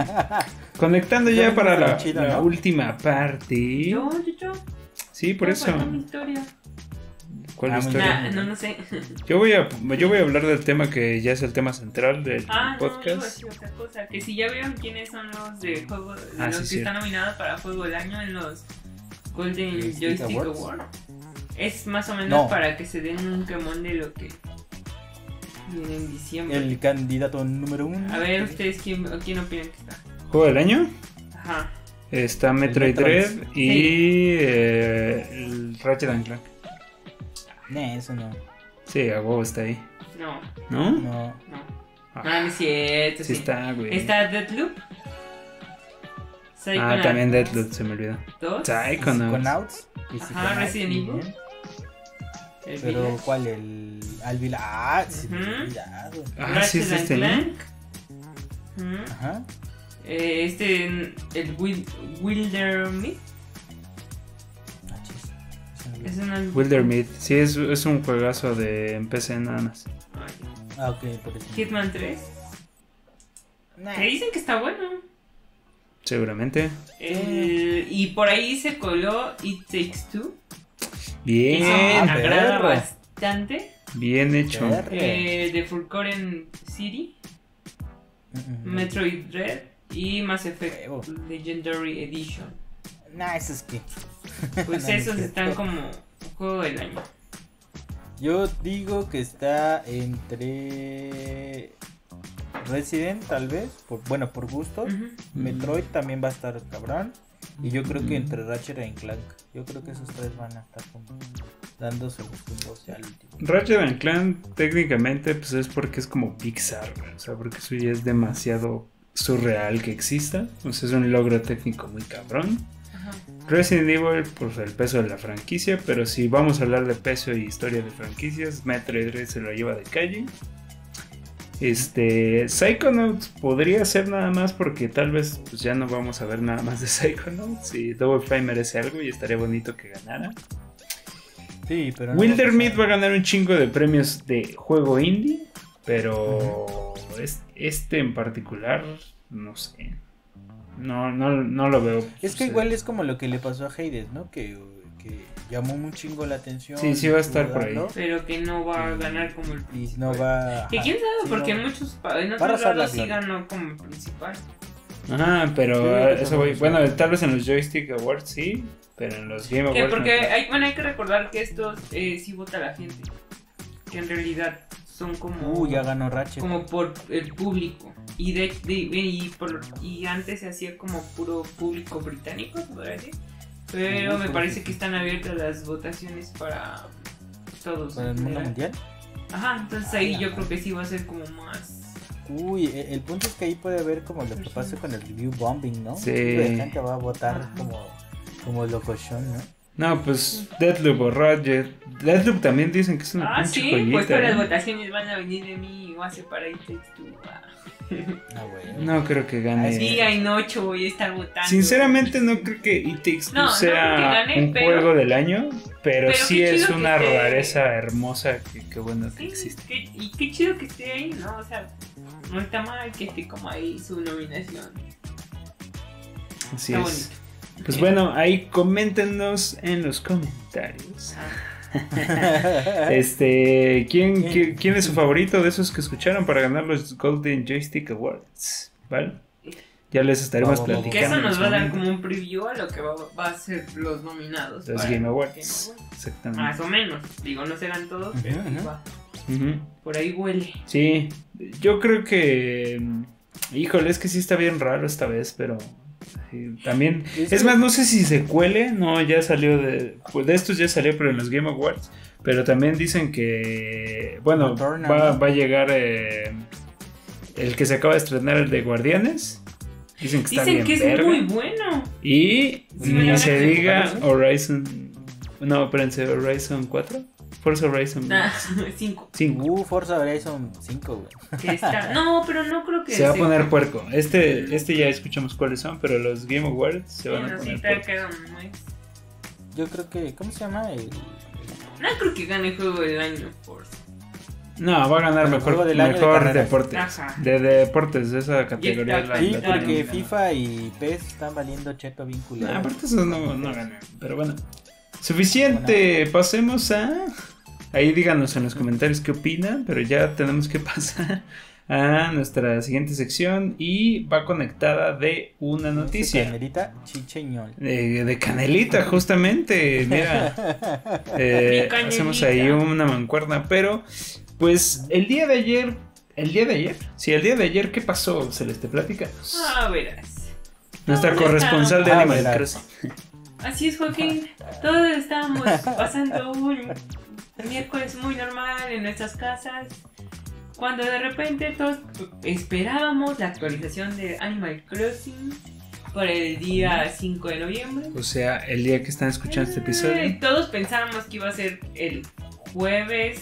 A: conectando ya para la,
C: chido,
A: la
C: ¿no?
A: última parte.
B: Yo, yo, yo.
A: Sí, por eso.
B: mi historia.
A: ¿Cuál
C: Ah,
A: historia?
B: Nah, no, no sé.
A: Yo voy a yo voy a hablar del tema que ya es el tema central del
B: Ah, no,
A: podcast.
B: decir otra cosa. Que si ya vieron quiénes son los de juego,
A: Ah,
B: los
A: sí,
B: que
A: cierto.
B: están nominados para juego del año en los Golden
C: Joystick Awards.
B: Awards. Es más o menos
C: No.
B: para que se den un quemón de lo que viene en diciembre.
C: El candidato número uno.
B: A ver, ustedes quién, quién opinan que está.
A: ¿Juego del año?
B: Ajá.
A: Está Metroid. Dread y eh, el Ratchet and Clank.
C: No, eso no.
A: Sí, a huevo está ahí.
B: No,
A: ¿No?
C: No.
B: no.
A: Ah,
B: No, no es cierto.
A: sí
B: sí.
A: está, güey.
B: Está Deathloop.
A: Ah,
B: Psychonauts
A: también Deathloop, se me olvidó.
B: 2.
A: Psychonauts.
C: Psychonauts.
B: Ajá, Resident Evil.
C: Pero, ¿cuál? El Alvila. Ah, sí, cuidado.
A: Ah, sí es
B: Ratchet and
A: este.
B: Clank. Ujú.
C: Ajá.
B: Eh, este, el Wil- Wildermyth.
C: Ah, chis. Se me olvidó.
B: Es una...
A: Wildermyth. Sí, es, es un juegazo de en PC nada más.
C: Ah, ok, por eso.
B: Hitman 3.
C: Nah.
B: Que dicen que está bueno.
A: Seguramente.
B: Y por ahí se coló It Takes Two.
A: Bien,
B: Eso me
C: Ah,
B: agrada bastante.
A: Bien hecho.
B: Eh, de Fulcoren City,
C: Mm, mm.
B: Metroid Dread y Mass Effect. Legendary Edition.
C: Nah, eso es que.
B: Pues
C: No,
B: esos están como juego del año.
C: Yo digo que está entre Resident, tal vez, por, bueno, por gusto.
B: Ujú.
C: Metroid también va a estar cabrón. Y yo creo que entre Ratchet y Clank. Yo creo que esos tres van a estar como dándose los tumbos ya al último.
A: Ratchet and Clank técnicamente pues es porque es como Pixar, o sea, porque eso ya es demasiado surreal que exista, o sea, es un logro técnico muy cabrón.
B: Ajá.
A: Resident Evil por el peso de la franquicia, pero si vamos a hablar de peso y historia de franquicias, Metroid se lo lleva de calle. Este, Psychonauts podría ser nada más porque tal vez pues, ya no vamos a ver nada más de Psychonauts y Double Fine merece algo y estaría bonito que ganara.
C: Sí, pero. no
A: Wilder
C: va a
A: Meat va a ganar un chingo de premios de juego indie, pero es- este en particular, no sé. No, no, no lo veo.
C: Es que igual es como lo que le pasó a Hades, ¿no? Que, que llamó un chingo la atención.
A: Sí, sí va a estar por ahí.
B: Pero que no va a ganar como el
C: Y
B: principal.
C: no va.
B: Que quién sabe,
C: sí,
B: porque
C: no.
B: en muchos pa- en otros lados sí ganó como el principal.
A: Ajá, pero
C: Sí, eso
A: voy. Bueno, tal vez en los Joystick Awards sí, pero en los Game
B: Que
A: Awards.
B: porque
A: no.
B: hay, bueno, hay que recordar que estos eh, sí vota la gente. Que en realidad son como.
C: Uh, ya ganó Ratchet.
B: como por el público. Y de, de- y, por, y antes se hacía como puro público británico, podría decir. Pero me parece que están abiertas las votaciones para todos.
C: ¿Para el mundo
B: general.
C: mundial?
B: Ajá, entonces ahí
C: Ah,
B: yo
C: ya.
B: creo que sí va a ser como más.
C: Uy, e- el punto es que ahí puede haber como lo que pasa con el review bombing, ¿no?
A: Sí.
C: De gente va a votar
B: Ajá.
C: como, como locochón, ¿no?
A: No, pues Deadloop o Ratchet. Deadloop también dicen que es una
B: Ah,
A: pinche
B: sí,
A: joyita,
B: pues todas las
A: ¿eh?
B: votaciones van a venir de mí y voy a separar Two. Ah.
C: Ah, güey.
A: No creo que gane.
B: Sí, hay noche voy a estar votando.
A: Sinceramente no creo que It Takes Two
B: No, no
A: sea
B: que gane,
A: un
B: pero-
A: juego del año, pero,
B: pero
A: sí es
B: que
A: una
B: esté-
A: rareza hermosa que, que bueno que
B: Sí,
A: existe.
B: qué- y qué chido que esté ahí, ¿no? O sea, no está mal que esté como ahí su nominación.
A: Así
B: está
A: es.
B: bonito.
A: Pues bueno, ahí coméntenos en los comentarios.
B: Ah,
A: Este, ¿quién, qui- quién es su favorito de esos que escucharon para ganar los Golden Joystick Awards? ¿Vale? Ya les estaremos
C: Vamos, vamos.
B: que
A: platicando.
B: eso nos va a dar como un preview a lo que va, va a ser los nominados.
A: Los Game
B: Game
A: Awards. Exactamente.
B: Más o menos. Digo, no serán todos, pero por ahí huele.
A: Sí, yo creo que. mm, Híjole, es que sí está bien raro esta vez, pero. Sí, también.
C: Es
A: Es
C: que-
A: más, no sé si se cuele. No, ya salió de. Pues de estos ya salió, pero en los Game Awards. Pero también dicen que. Bueno, va, va a llegar. eh, el que se acaba de estrenar, el de Guardianes. Dicen que está
B: Dicen
A: bien
B: que es muy bueno.
A: Y
B: Sí,
A: ni se diga. Horizon. No, espérense, Horizon 4. Forza Horizon
B: Ah, cinco.
A: 5.
C: Uh, Forza Horizon 5, güey.
B: No, pero no creo que
A: Se va a poner puerco. Este, este ya escuchamos cuáles son, pero los Game Awards se van a poner
B: te
A: puerco.
B: quedan muy-
C: Yo creo que. ¿Cómo se llama? El,
B: No creo que gane juego del año, Forza.
A: No, va a ganar
C: Bueno,
A: mejor,
C: del de
A: deportes.
B: Ajá.
A: De deportes, de esa categoría.
B: está-
A: la-
C: Sí,
A: la
C: porque. FIFA y PES están valiendo cheto bien culero.
A: Nah, aparte eso no, no ganan. Pero bueno. Suficiente. Pasemos a. Ahí díganos en los comentarios qué opinan. Pero ya tenemos que pasar a nuestra siguiente sección. Y va conectada de una noticia.
C: Canelita chicheñol.
A: De, de canelita, justamente. Mira. Eh,
B: canelita.
A: hacemos ahí una mancuerna. Pero, pues, el día de ayer. ¿El día de ayer? Sí, el día de ayer, ¿qué pasó, Celeste? Platícanos.
B: Ah, verás.
A: Nuestra
B: ¿dónde
A: corresponsal de
C: Ah,
A: Animal. Crossing.
B: Así es, Joaquín. Todos estábamos pasando un miércoles muy normal en nuestras casas. Cuando de repente todos esperábamos la actualización de Animal Crossing para el día 5 de noviembre.
A: O sea, el día que están escuchando este
B: Eh,
A: episodio.
B: Todos pensábamos que iba a ser el jueves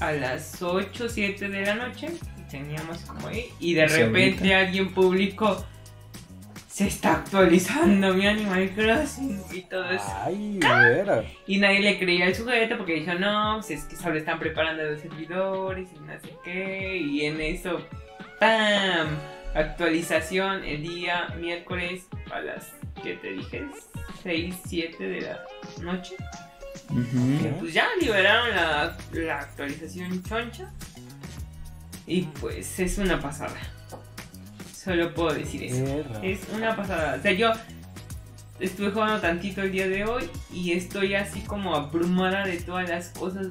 B: a las 8 o 7 de la noche. Teníamos como ahí. Y de repente alguien publicó. Se está actualizando mi Animal Crossing y todo eso.
C: Ay, güera.
B: Y nadie le creía al sujeto porque dijo, no, pues es que solo están preparando los servidores y no sé qué. Y en eso, ¡pam! Actualización el día miércoles a las, ¿qué te dije? 6, 7 de la noche.
A: Ujú.
B: Pues ya liberaron la, la actualización choncha. Y pues es una pasada. Solo puedo decir eso. Es una pasada. O sea, yo estuve jugando tantito el día de hoy y estoy así como abrumada de todas las cosas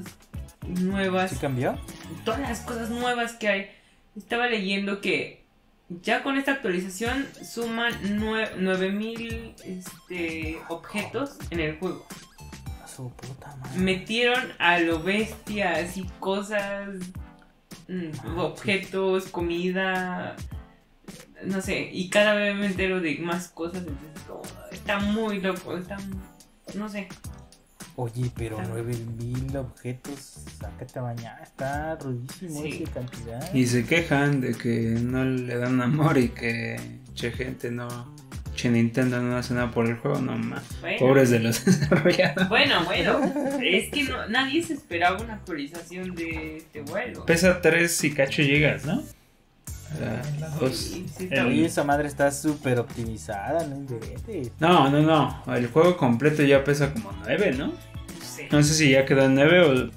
B: nuevas.
C: ¿Sí cambió?
B: Todas las cosas nuevas que hay. Estaba leyendo que ya con esta actualización suman nue- 9000 este, objetos en el juego.
C: A su puta madre.
B: Metieron a lo bestia, así cosas, mm,
C: Ah,
B: objetos, comida, no sé, y cada vez me entero de más cosas, entonces como, está muy loco, está, no sé.
C: Oye, pero
B: Está-
C: 9000 objetos, sácate a bañar, está rudísimo
B: Sí.
C: esa cantidad.
A: Y se quejan de que no le dan amor y que che gente no. Che Nintendo no hace nada por el juego, no más.
B: Bueno.
A: Pobres de los desarrolladores.
B: Bueno, bueno, es que no, nadie se esperaba una actualización de este vuelo.
A: Pesa 3 y cacho gigas, ¿no? La dos.
B: Sí, sí,
A: El-
C: esa madre está súper optimizada, no inventes.
A: No, no, no. El juego completo ya pesa como 9, ¿no?
B: no sé.
A: No sé si ya quedó en 9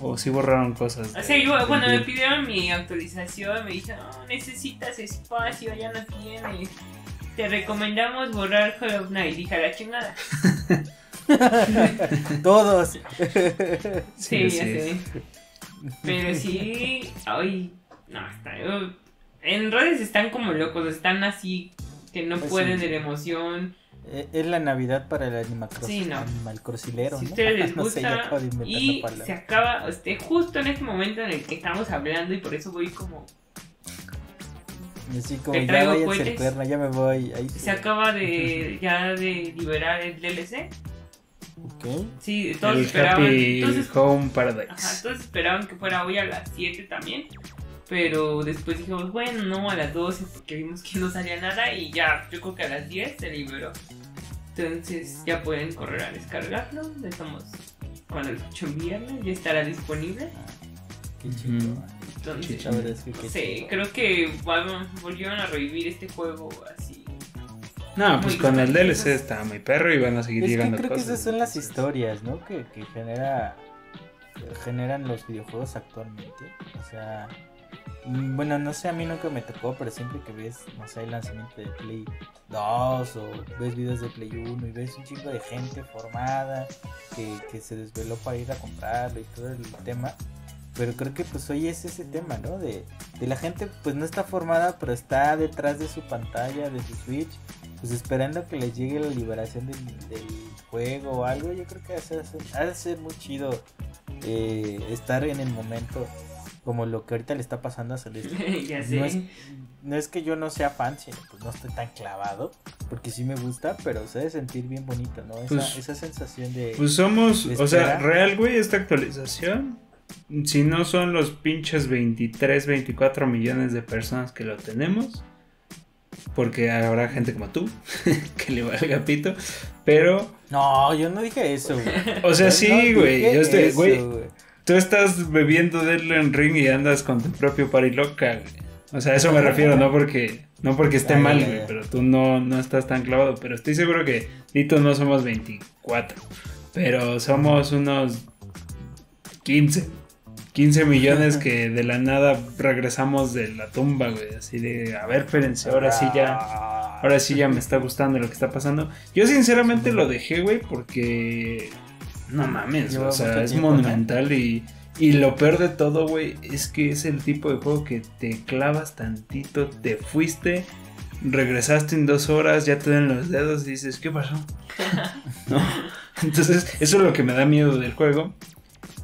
A: o, o si borraron cosas.
B: O sea, yo cuando me pidieron mi actualización me dijeron, no, necesitas espacio, ya no tienes. Te recomendamos borrar Call of Night. Dije, a la chingada.
C: Todos.
B: Sí,
A: Sí,
B: ya
A: sí.
B: sé. Pero sí, ay, no, está. yo- en redes están como locos, están así que no
C: Pues
B: pueden
C: sí.
B: de la emoción.
C: Eh, Es la Navidad para el Animal
B: Sí, no.
C: Animal Crosilero,
B: Si
C: ¿no?
B: ustedes les
C: no sé,
B: gusta
C: acabo de inventar
B: y se acaba, este, justo en este momento en el que estamos hablando y por eso voy como
C: Así como
B: Te
C: ya el
B: cohetes.
C: cuerno, ya me voy. Ahí
B: se acaba de ya de liberar el DLC.
C: Ok.
B: Sí, todos
A: el
B: esperaban.
A: Happy
B: Entonces,
A: Home Paradise.
B: ajá, todos esperaban que fuera hoy a las 7 también. Pero después dijimos, bueno, no, a las 12 porque vimos que no salía nada y ya, yo creo que a las 10 se liberó. Entonces ya pueden correr a descargarlo. Estamos, cuando lo escuchen viernes, ya estará disponible.
C: Qué chido.
B: Entonces,
C: La verdad es que
B: creo que vol- volvieron a revivir este juego así.
A: No, pues
B: Muy
A: con el. DLC está muy perro y van a seguir
C: Es que
A: llegando
C: creo que
A: cosas.
C: esas son las historias, ¿no? Que, que genera generan los videojuegos actualmente. O sea, bueno, no sé, a mí nunca me tocó, pero siempre que ves, no sé, el lanzamiento de Play 2 o ves videos de Play 1 y ves un chingo de gente formada que, que se desveló para ir a comprarlo y todo el tema. Pero creo que pues hoy es ese tema, ¿no? De, de la gente pues no está formada, pero está detrás de su pantalla, de su Switch, pues esperando que les llegue la liberación del, del juego o algo. Yo creo que ha de ser, ha de ser muy chido eh, estar en el momento como lo que ahorita le está pasando a Celeste.
B: ya sé.
C: No es, no es que yo no sea fan, sino pues no estoy tan clavado, porque sí me gusta, pero se debe sentir bien bonito, ¿no? Esa,
A: Pues-
C: esa sensación de...
A: Pues somos,
C: ¿De
A: o sea, real, güey, esta actualización. Si no son los pinches 23, 24 millones de personas que lo tenemos. Porque habrá gente como tú que le valga pito. Pero,
C: No, yo no dije eso, güey.
A: o sea,
C: No
A: sí,
C: dije
A: güey. Yo estoy,
C: eso,
A: güey. Tú estás bebiendo Deadland Ring y andas con tu propio party loca, güey. O sea, a eso me refiero, no porque, no porque esté mal, güey, pero tú no, no estás tan clavado. Pero estoy seguro que Dito no somos 24, pero somos unos 15. 15 millones que de la nada regresamos de la tumba, güey. Así de, a ver, espérense, ahora sí ya. Ahora sí ya me está gustando lo que está pasando. Yo sinceramente lo dejé, güey, porque... No mames,
C: Lleva
A: o sea, es
C: tiempo, ¿no?
A: monumental y... Y lo peor de todo, güey, es que es el tipo de juego que te clavas tantito, te fuiste, regresaste en dos horas, ya te dan los dedos y dices, ¿qué pasó? ¿No? Entonces, eso es lo que me da miedo del juego.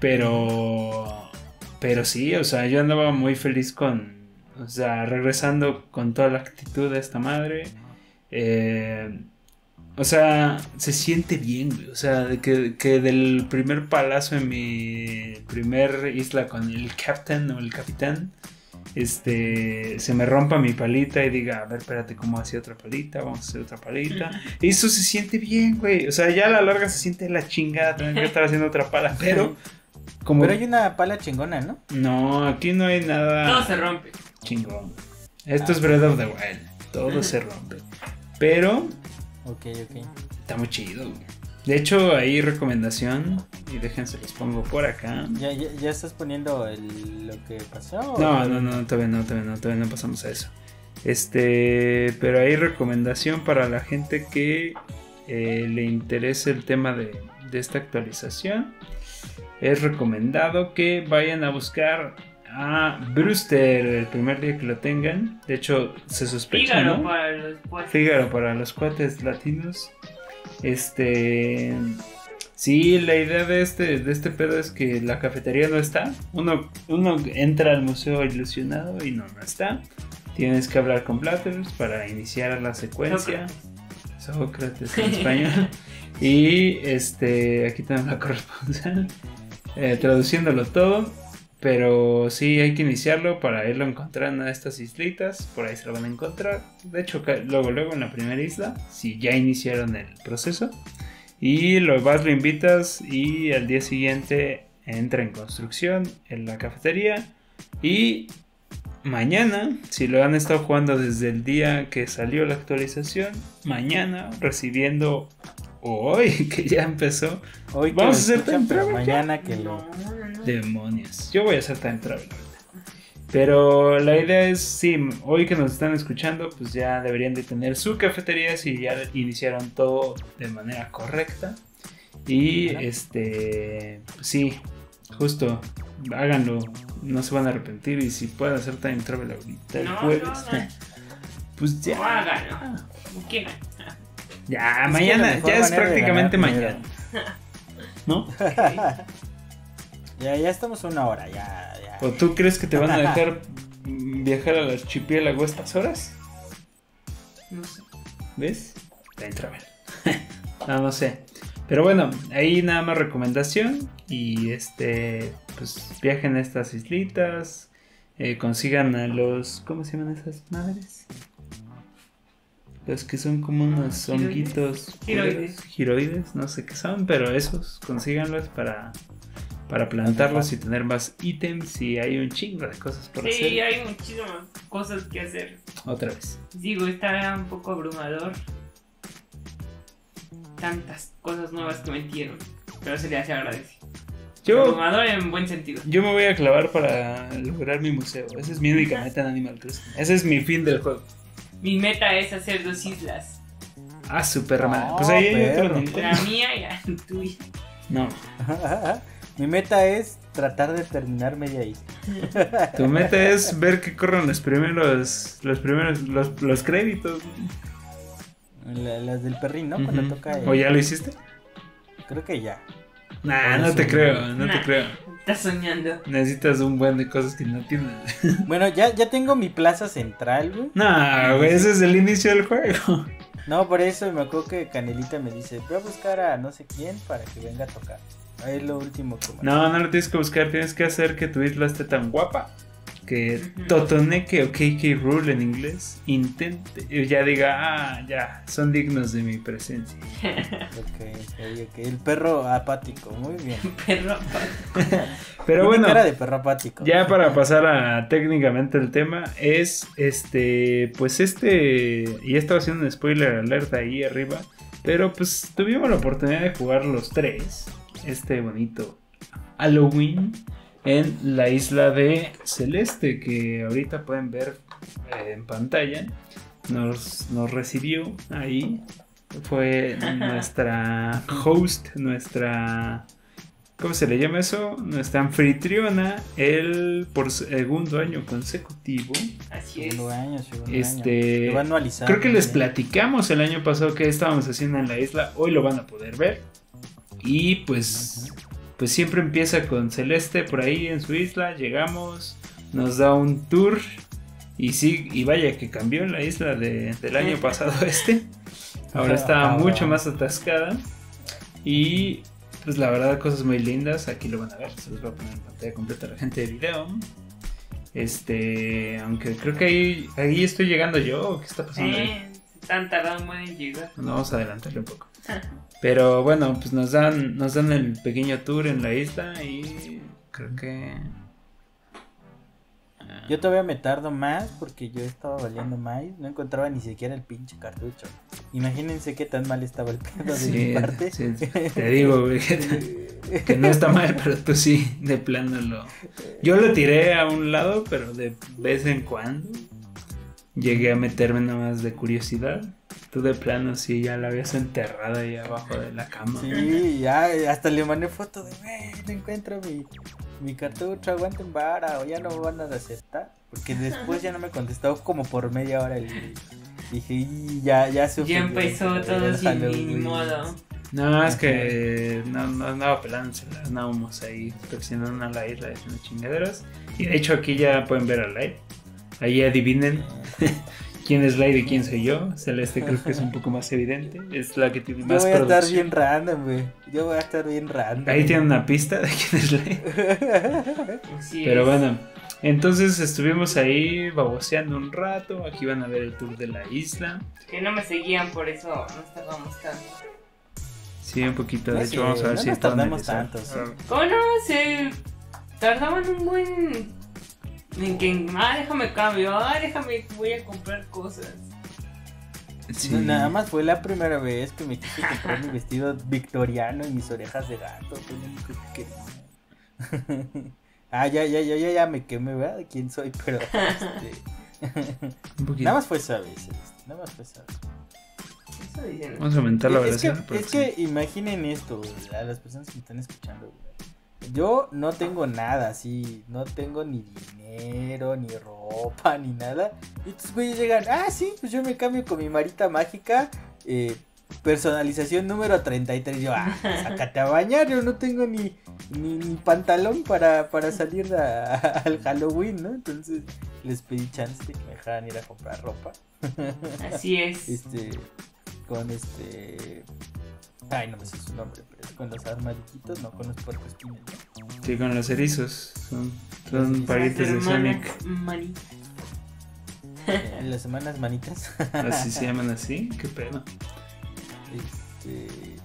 A: Pero... Pero sí, o sea, yo andaba muy feliz con... O sea, regresando con toda la actitud de esta madre. Eh, o sea, se siente bien, güey. O sea, de que, que del primer palazo en mi primer isla con el captain o el capitán, este, se me rompa mi palita y diga, a ver, espérate, ¿cómo hacía otra palita? Vamos a hacer otra palita. Y eso se siente bien, güey. O sea, ya a la larga se siente la chingada tener que estar haciendo otra pala. Pero, como...
C: Pero hay una pala chingona, ¿no?
A: No, aquí no hay nada
B: Todo se rompe.
A: chingón. Esto es Breath of the Wild. Todo se rompe. Pero
C: Ok, ok.
A: está muy chido, güey. De hecho, ahí recomendación. Y déjense los pongo por acá.
C: ¿Ya, ya, ya estás poniendo el, lo que pasó?
A: No, no, no, todavía no, todavía no, todavía no pasamos a eso. Este, pero hay recomendación para la gente que eh, le interese el tema de, de esta actualización. es recomendado que vayan a buscar a Brewster el primer día que lo tengan. De hecho, se sospecha,
B: Fígaro
A: ¿no?
B: para los cuates.
A: Fígaro para los cuates latinos. Este. Sí, la idea de este, de este pedo es que la cafetería no está. Uno, uno entra al museo ilusionado y no, no está. Tienes que hablar con Blatters para iniciar la secuencia. Sócrates en español. Y este, aquí tenemos la corresponsal eh, traduciéndolo todo. Pero sí, hay que iniciarlo para irlo encontrando a estas islitas. Por ahí se lo van a encontrar. De hecho, luego, luego en la primera isla, si ya iniciaron el proceso. Y lo vas, lo invitas y al día siguiente entra en construcción en la cafetería. Y mañana, si lo han estado jugando desde el día que salió la actualización, mañana recibiendo hoy que ya empezó,
C: Hoy
A: Vamos a hacer time travel
C: mañana que
B: No,
C: lo...
A: demonios. Yo voy a hacer time travel. Pero la idea es, sí, hoy que nos están escuchando, pues ya deberían de tener su cafetería si ya iniciaron todo de manera correcta. Y este, pues sí, justo, háganlo, no se van a arrepentir. Y si pueden hacer time travel ahorita el
B: No,
A: jueves,
B: no, no.
A: pues
B: No
A: ya.
B: háganlo.
A: Ya,
C: Es
A: mañana, ya es prácticamente
C: ganar
A: mañana. ¿No?
C: Ya, ya estamos a una hora, ya, ya.
A: ¿O tú crees que te van a dejar viajar al archipiélago estas horas?
B: No sé.
A: ¿Ves? Time travel. no, no sé. Pero bueno, ahí nada más recomendación. Y este, pues viajen a estas islitas. eh, consigan a los. ¿Cómo se llaman esas madres? Los que son como unos
B: Giroides.
A: honguitos.
B: Giroides.
A: Giroides, no sé qué son, pero esos, consíganlos para, para plantarlos y tener más ítems. Y hay un chingo de cosas por
B: Sí,
A: hacer.
B: hay muchísimas cosas que hacer.
A: Otra vez.
B: Digo, está un poco abrumador. Tantas cosas nuevas que metieron. Pero se le hace agradecido.
A: Yo,
B: Abrumador en buen sentido.
A: Yo me voy a clavar para lograr mi museo. Esa es mi única meta en Animal Crossing. Ese es mi fin del juego.
B: Mi meta es hacer dos islas.
A: Ah, super madre.
C: No,
A: Pues ahí hay.
B: La mía y la tuya.
A: No.
C: Mi meta es tratar de terminar media isla.
A: Tu meta es ver que corran los primeros. Los primeros. Los, los créditos.
C: La- las del perrín, ¿no? Cuando toca. el-
A: ¿O ya lo hiciste?
C: Creo que ya.
A: Nah,
C: Por
A: no te creo, no te creo.
B: Estás soñando.
A: Necesitas un buen de cosas que no tienes.
C: Bueno, ya, ya tengo mi plaza central, güey.
A: No, güey, ese es el inicio del juego.
C: No, por eso me acuerdo que Canelita me dice, voy a buscar a no sé quién para que venga a tocar. Ahí es lo último que me...
A: No, no lo tienes que buscar, tienes que hacer que tu isla esté tan guapa que
B: Ujú.
A: Totoneque o KK Rule en inglés intente, ya diga, ah, ya, son dignos de mi presencia.
C: Ok, ok, ok. El perro apático, muy bien.
B: Perro.
A: Pero
C: Tiene
A: bueno,
C: cara de perro apático.
A: ya para pasar a técnicamente el tema, es este, pues este, y estaba haciendo un spoiler alerta ahí arriba, pero pues tuvimos la oportunidad de jugar los tres, este bonito Halloween en la isla de Celeste, que ahorita pueden ver eh, en pantalla. Nos, nos recibió ahí. Fue nuestra host, nuestra... ¿Cómo se le llama eso? Nuestra anfitriona, el por segundo año consecutivo.
B: Así es.
C: Segundo año, segundo
A: Este,
C: año. Lo a.
A: Creo que les platicamos el año pasado que estábamos haciendo en la isla. Hoy lo van a poder ver. Y pues, pues siempre empieza con Celeste por ahí en su isla. Llegamos, nos da un tour. Y sí, y vaya que cambió la isla de- del año pasado este. Ahora está
C: Ah,
A: mucho
C: bueno.
A: más atascada. Y pues la verdad, cosas muy lindas. Aquí lo van a ver. Se los voy a poner en pantalla completa a la gente de video. Este, aunque creo que ahí, ahí estoy llegando yo. ¿o ¿Qué está pasando ahí?
B: Eh, tan tardado pueden llegar.
A: Bueno, vamos a adelantarle un poco. Pero bueno, pues nos dan, nos dan el pequeño tour en la isla y creo que... ah,
C: Yo todavía me tardo más porque yo estaba valiendo más. No encontraba ni siquiera el pinche cartucho. Imagínense qué tan mal estaba el pedo de
A: Sí,
C: mi parte.
A: sí, te digo, güey, que, que no está mal, pero tú sí, de plano lo... Yo lo tiré a un lado, pero de vez en cuando llegué a meterme nada más de curiosidad. Tú de plano sí ya la habías enterrado ahí abajo de la cama.
C: Sí, ya hasta le mandé foto de, wey, no encuentro mi, mi cartucho, aguanten vara, o ya no me van a aceptar. Porque después ya no me contestó como por media hora y dije, y ya, ya se
B: Ya empezó todo sin ni modo.
A: No, es que no, no andaba pelándosela, andábamos ahí presionando a la isla haciendo chingaderas. Y de hecho aquí ya pueden ver a Light. Ahí adivinen quién es Light y quién soy yo. Celeste creo que es un poco más evidente. Es la que tiene
C: Yo
A: más
C: voy a estar bien random, güey. Yo voy a estar bien random.
A: Ahí tiene una pista de quién es.
B: Así
A: Pero
B: es.
A: bueno, entonces estuvimos ahí baboseando un rato. Aquí van a ver el tour de la isla.
B: Que no me seguían, por eso no estábamos tanto.
A: Sí, un poquito. De hecho, vamos a ver si
C: no nos
A: está
C: tardamos tanto, sí.
B: ¿Cómo no? Se tardaban un buen. En que, ah, déjame cambio, ah, déjame, voy a comprar cosas.
A: Sí.
C: No, Nada más fue la primera vez que me quise comprar mi vestido victoriano y mis orejas de gato. Fue lo único que quería. ah, ya, ya, ya, ya, ya me quemé, ¿verdad? De quién soy, pero. este,
A: Un poquito.
C: Nada más fue esa vez, Nada más fue esa vez.
B: Eso dicen.
A: Vamos a aumentar la
C: es, que, es que imaginen esto, güey, a las personas que me están escuchando. güey. Yo no tengo nada así, no tengo ni dinero, ni ropa, ni nada. Y estos güeyes llegan, ah, sí, pues yo me cambio con mi marita mágica. eh, personalización número 33. Yo, ah, sácate a bañar, yo no tengo ni, ni, ni pantalón para, para salir a- al Halloween, ¿no? Entonces les pedí chance de que me dejaran ir a comprar ropa
B: Así es.
C: este con este ay no me sé su nombre pero con los armadillitos no con los puercos espines ¿no?
A: Sí, con los erizos. Son, son parientes de Sonic.
B: hermanas Mani.
C: en las semanas manitas
A: Así se llaman así. Qué pedo.
C: este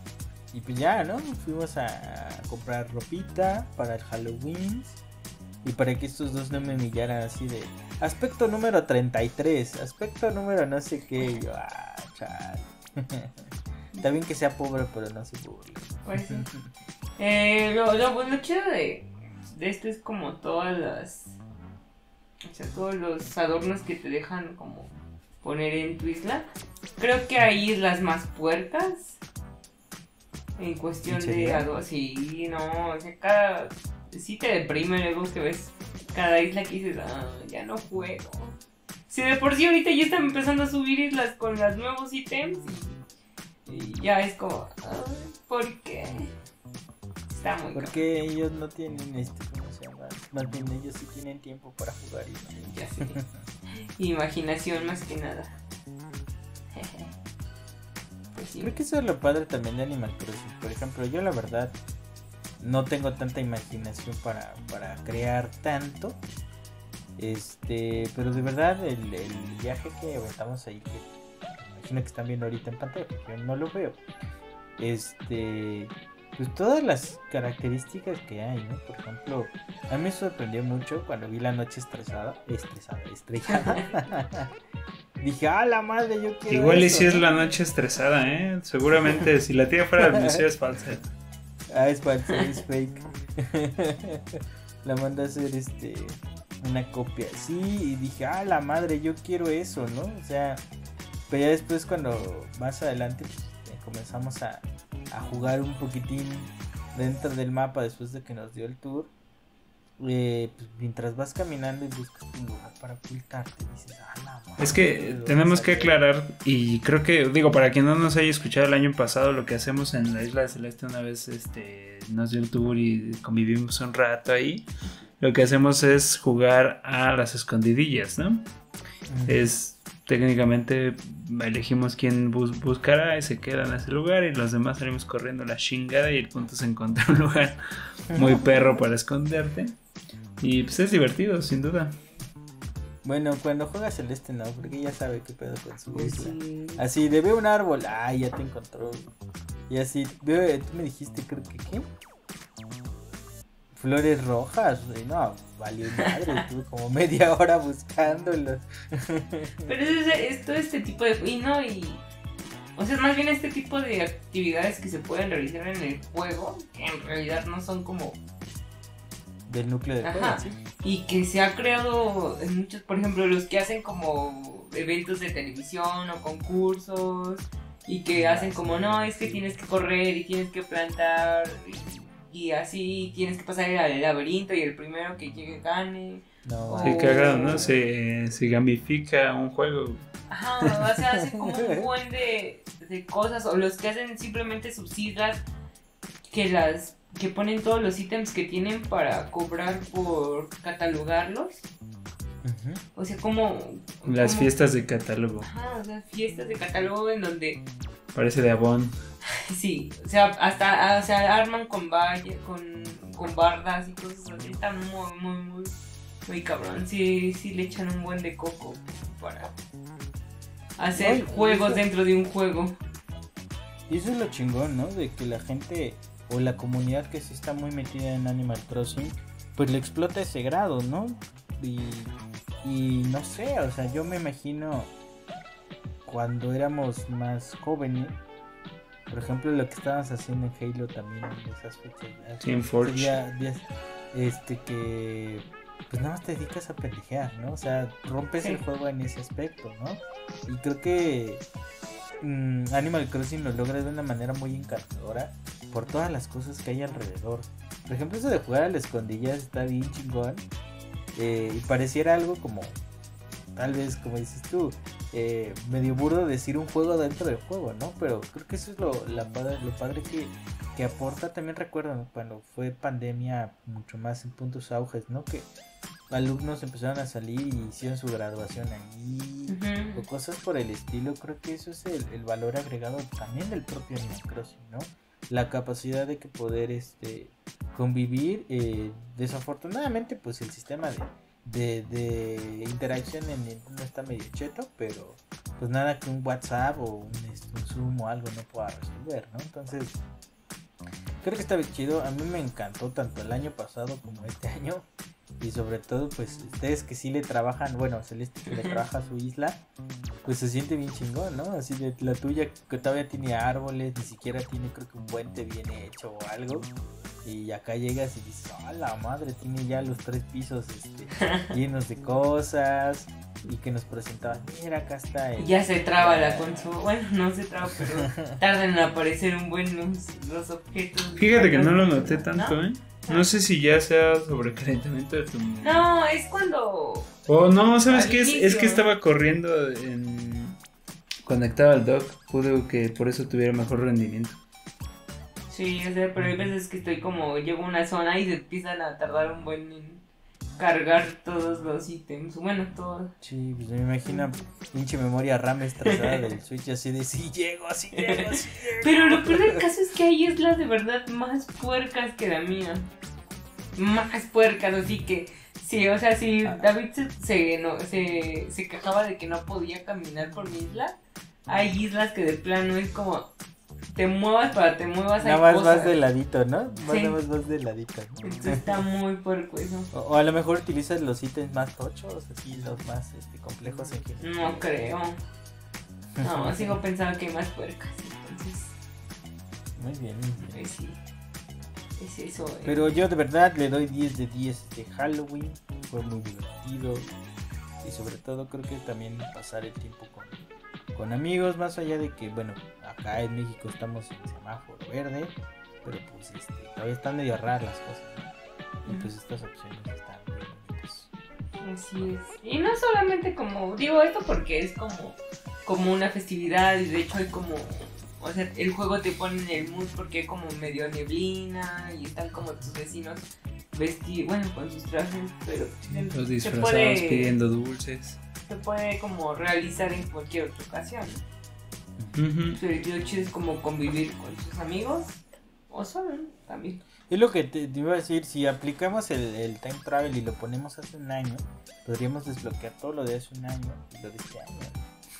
C: y pues ya no fuimos a comprar ropita para el Halloween y para que estos dos no me humillaran así de aspecto número 33 aspecto número no sé qué y yo ah chale Está bien que sea pobre, pero no se burle.
B: Por eso. Eh, lo, lo, chido de, de esto es como todas las. O sea, todos los adornos que te dejan como poner en tu isla. Creo que hay islas más puercas. En cuestión
C: ¿En
B: de
C: serio?
B: adornos. Sí, no, o sea, cada. Sí te deprime luego que ves cada isla que dices, ah, ya no juego. Si de por sí ahorita ya están empezando a subir islas con los nuevos ítems y, y ya es como, ay, ¿por qué? Está muy
C: Porque ellos no tienen este, ¿cómo se llama? Más bien ellos sí tienen tiempo para jugar y no.
B: Ya sé. Imaginación más que nada. Pues sí.
C: Creo que eso es lo padre también de Animal Crossing. Por ejemplo, yo la verdad no tengo tanta imaginación para, para crear tanto. Este, pero de verdad el, el viaje que aventamos ahí, que me imagino que están viendo ahorita en pantalla, porque yo no lo veo. Este, pues todas las características que hay, ¿no? Por ejemplo, a mí me sorprendió mucho cuando vi la noche estresada, estresada, estrellada. Dije, ah, la madre, yo quiero
A: Igual y
C: eso",
A: si es la noche estresada, ¿eh? Seguramente si la tía fuera del museo es falsa.
C: Ah, es falso, es fake. la mandé a hacer este una copia. Sí, y dije, ah, la madre, yo quiero eso, ¿no? O sea, pero ya después cuando más adelante pues, comenzamos a, a jugar un poquitín dentro del mapa después de que nos dio el tour. eh, pues, mientras vas caminando y buscas un lugar para ocultarte, dices, ah, la madre.
A: Es que
C: ¿de dónde
A: tenemos que
C: salió?".
A: aclarar, y creo que, digo, para quien no nos haya escuchado el año pasado, lo que hacemos en la Isla de Celeste una vez este, nos dio el tour y convivimos un rato ahí. Lo que hacemos es jugar a las escondidillas, ¿no?
C: Ujú.
A: Es técnicamente elegimos quién bus buscará y se queda en ese lugar y los demás salimos corriendo la chingada y el punto es encontrar un lugar muy perro para esconderte. Y pues es divertido, sin duda.
C: Bueno, cuando juega Celeste no, porque ya sabe qué pedo con su
B: Pues
C: isla.
B: sí.
C: Así, de veo un árbol, ah, ya te encontró. Y así, veo, tú me dijiste, creo que qué. Flores rojas, güey, no, valió madre, estuve como media hora buscándolos.
B: Pero es, es todo este tipo de. Y no, y. O sea, es más bien este tipo de actividades que se pueden realizar en el juego, que en realidad no son como
C: del núcleo juego,
B: Ajá.
C: ¿sí?
B: y que se ha creado en muchos, por ejemplo, los que hacen como eventos de televisión o concursos y que hacen como, no, es que tienes que correr y tienes que plantar y, y así tienes que pasar el laberinto y el primero que llegue gane.
C: No,
A: Sí,
B: Oh.
A: cagado, ¿no? Se, se gamifica un juego.
B: Ajá, o sea, hacen como un buen de, de cosas o los que hacen simplemente sus islas que las que ponen todos los ítems que tienen para cobrar por catalogarlos. O sea, como
A: Las
B: como-
A: fiestas de catálogo.
B: Ajá, o sea, fiestas de catálogo en donde
A: Parece de Avon.
B: sí, o sea, hasta ah, o sea, arman con valle, con, con bardas y cosas así, está muy, muy, muy, muy cabrón. Sí, sí le echan un buen de coco para hacer juegos
C: eso-
B: dentro de un juego.
C: Y eso es lo chingón, ¿no? De que la gente o la comunidad que sí está muy metida en Animal Crossing, pues le explota ese grado, ¿no? Y, y no sé, o sea, yo me imagino cuando éramos más jóvenes, por ejemplo, lo que estábamos haciendo en Halo también en esas fechas.
A: Team Forge.
C: Sería días, este que pues nada más te dedicas a pendejear, ¿no? O sea, rompes
B: Sí.
C: el juego en ese aspecto, ¿no? Y creo que mm, Animal Crossing lo logra de una manera muy encantadora por todas las cosas que hay alrededor. Por ejemplo, eso de jugar a la escondilla está bien chingón. eh, y pareciera algo como, tal vez, como dices tú, eh, medio burdo decir un juego dentro del juego, ¿no? Pero creo que eso es lo, la padre, lo padre que, que aporta. También recuerdo cuando fue pandemia mucho más en puntos auges, ¿no? Que alumnos empezaron a salir y hicieron su graduación ahí o cosas por el estilo, creo que eso es el, el valor agregado también del propio Animal Crossing, ¿no? La capacidad de que poder este convivir, eh, desafortunadamente pues el sistema de, de, de interacción en Nintendo está medio cheto, pero pues nada que un WhatsApp o un, este, un Zoom o algo no pueda resolver, ¿no? Entonces, creo que está bien chido, a mí me encantó tanto el año pasado como este año. Y sobre todo, pues ustedes que sí le trabajan, bueno, Celeste que le trabaja a su isla, pues se siente bien chingón, ¿no? Así de la tuya que todavía tiene árboles, ni siquiera tiene creo que un puente bien hecho o algo. Y acá llegas y dices, ¡ah, la madre! Tiene ya los tres pisos este, llenos de cosas. Y que nos presentaban, mira, acá está el...
B: Ya se traba la consola. Bueno, no se traba, pero tardan en aparecer un buen los, los objetos.
A: Fíjate que no lo noté tanto,
B: ¿No?
A: ¿eh? No sé si ya sea sobrecalentamiento de tu...
B: No, es cuando.
A: Oh, no, ¿sabes
B: Al
A: qué? Es, es que estaba corriendo en... Conectado al dock. Pude que por eso tuviera mejor rendimiento.
B: Sí, o sea, pero hay veces que estoy como. Llego a una zona y se empiezan a tardar un buen en cargar todos los ítems. Bueno, todo.
C: Sí, pues me imagino pinche memoria RAM estresada del Switch así de, sí llego, así llego, sí llego.
B: Pero lo peor del caso es que hay islas de verdad más puercas que la mía. Más puercas, así que. Sí, o sea, si
C: Ah.
B: David se, se, no, se, se quejaba de que no podía caminar por mi isla, hay islas que de plano es como. Te muevas para te muevas
C: Nada más
B: cosas.
C: vas de ladito, ¿no? Más
B: Sí.
C: nada más vas de ladito. ¿no?
B: Está muy puerco eso.
C: O, o a lo mejor utilizas los ítems más tochos, así los más este, complejos en general.
B: No creo. No, sigo pensando que hay más puercas. Entonces,
C: Muy bien, muy bien.
B: pues sí. Es eso. eh.
C: Pero yo de verdad le doy 10 de 10 de Halloween. Fue muy divertido. Y sobre todo creo que también pasar el tiempo con, con amigos. Más allá de que, bueno, acá en México estamos en semáforo verde. Pero pues este, todavía están medio raras las cosas. ¿no? Y pues estas opciones están muy bonitas.
B: Así es. Y no solamente como, digo esto porque es como, como una festividad y de hecho hay como, o sea, el juego te pone en el mood porque hay como medio neblina y están como tus vecinos vestidos, bueno, con sus trajes, pero
A: Los disfrazados
B: puede,
A: pidiendo dulces.
B: Se puede como realizar en cualquier otra ocasión.
A: Ujú.
B: Pero lo chido es como convivir con sus amigos o solo también.
C: Es lo que te, te iba a decir, si aplicamos el, el time travel y lo ponemos hace un año, podríamos desbloquear todo lo de hace un año y lo de este año.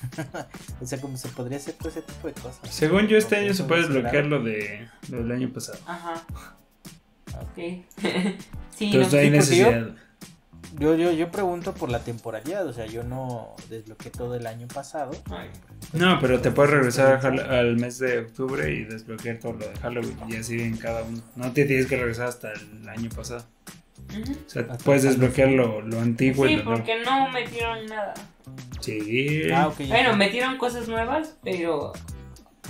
C: o sea, como se podría hacer todo ese tipo de cosas.
A: Según yo, este año se puede desbloquear lo, de, lo del año pasado.
B: Ajá. Ok. sí,
A: Entonces
B: no,
A: no hay
C: sí,
A: necesidad.
C: Yo, yo, yo pregunto por la temporalidad, o sea, yo no desbloqueé todo el año pasado.
B: Ay.
A: No, pero te puedes regresar al mes de octubre y desbloquear todo lo de Halloween y así en cada uno. No te tienes que regresar hasta el año pasado. O sea,
C: Hasta
A: puedes desbloquear lo, lo antiguo y
B: Sí,
A: lo nuevo.
B: porque no metieron nada.
A: Sí.
C: Ah,
B: Bueno, metieron cosas nuevas, pero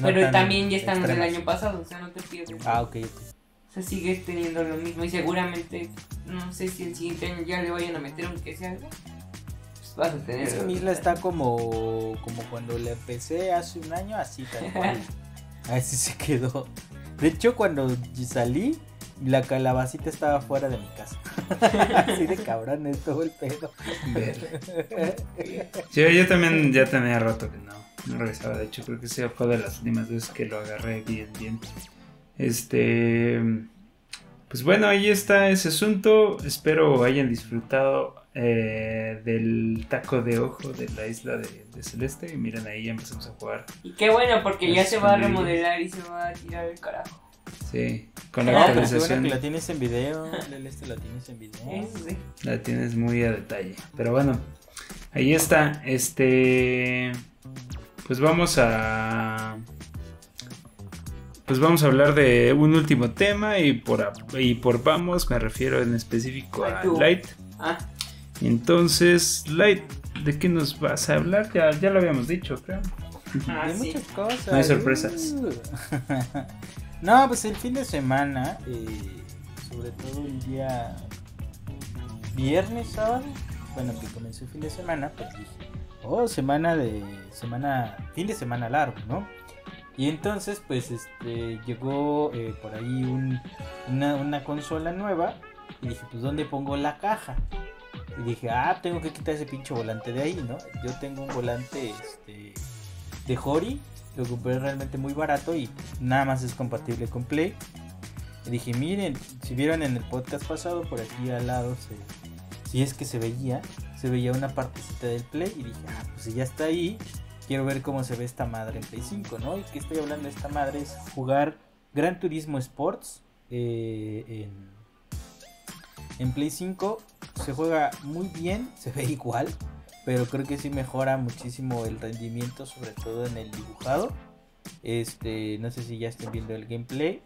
C: No
B: pero también ya están del año pasado, o sea, no te pierdes.
C: Ah, ok, ok.
B: O sea, sigues teniendo lo mismo y seguramente, no sé si el siguiente año ya le vayan a meter aunque sea algo. Pues vas a tener.
C: Es que mi isla está como, como cuando la empecé hace un año, así tal cual. Así se quedó. De hecho, cuando salí, la calabacita estaba fuera de mi casa. así de cabrón es todo el pedo.
A: Sí, yo también ya tenía rato que no, no regresaba. De hecho, creo que esa fue de las últimas veces que lo agarré bien, bien. Este. Pues bueno, ahí está ese asunto. Espero hayan disfrutado eh, del taco de ojo de la isla de, de Celeste. Y miren, ahí ya empezamos a jugar.
B: Y qué bueno, porque ya se va a
A: muy-
B: remodelar y se va a tirar el carajo.
A: Sí, con la
C: No, pero qué bueno
A: actualización
C: que la tienes en video. Lele, este la tienes en video.
B: Sí.
A: la tienes muy a detalle. Pero bueno, ahí está. Este. Pues vamos a. Pues vamos a hablar de un último tema y por, a- y por vamos me refiero en específico a. Light.
B: Ah,
A: Entonces, Light, ¿de qué nos vas a hablar? Ya, ya lo habíamos dicho, creo.
B: ah,
C: Hay
B: sí.
C: muchas cosas.
A: No hay sorpresas.
C: Uh. no, pues el fin de semana, eh, sobre todo el día viernes, sábado, bueno, que comenzó el fin de semana, pues dije, oh, semana de, semana, fin de semana largo, ¿no? Y entonces, pues, este, llegó eh, por ahí un- una, consola nueva y dije, pues, ¿dónde pongo la caja? Y dije, ah, tengo que quitar ese pinche volante de ahí, ¿no? Yo tengo un volante, este, de Hori, lo compré realmente muy barato y nada más es compatible con Play. Y dije, miren, si vieron en el podcast pasado, por aquí al lado, se- si es que se veía, se veía una partecita del Play y dije, ah, pues si ya está ahí, quiero ver cómo se ve esta madre en Play 5, ¿no? Y que estoy hablando de esta madre es jugar Gran Turismo Sports eh, en, en Play 5. Se juega muy bien, se ve igual, pero creo que sí mejora muchísimo el rendimiento, sobre todo en el dibujado. Este, no sé si ya estén viendo el gameplay.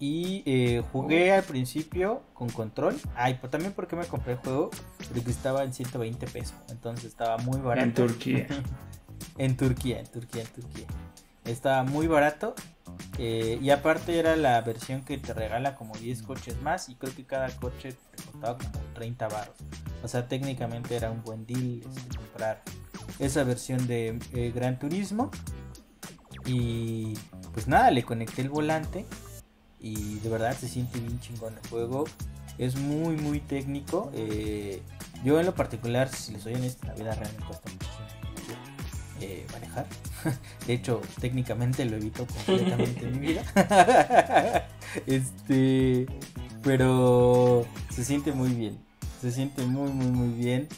C: Y eh, jugué al principio con control. Ay, pues también porque me compré el juego, porque estaba en 120 pesos. Entonces estaba muy barato.
A: En Turquía.
C: En Turquía, en Turquía, en Turquía. Estaba muy barato. eh, y aparte era la versión que te regala como 10 coches más. Y creo que cada coche te costaba como 30 baros. O sea, técnicamente era un buen deal este, comprar esa versión de eh, Gran Turismo. Y pues nada, le conecté el volante. Y de verdad se siente bien chingón el juego. Es muy, muy técnico. eh, yo en lo particular, si les soy honesto, la vida real me cuesta muchísimo eh, manejar. De hecho, técnicamente lo evito completamente en mi vida. este, pero se siente muy bien. Se siente muy, muy, muy bien.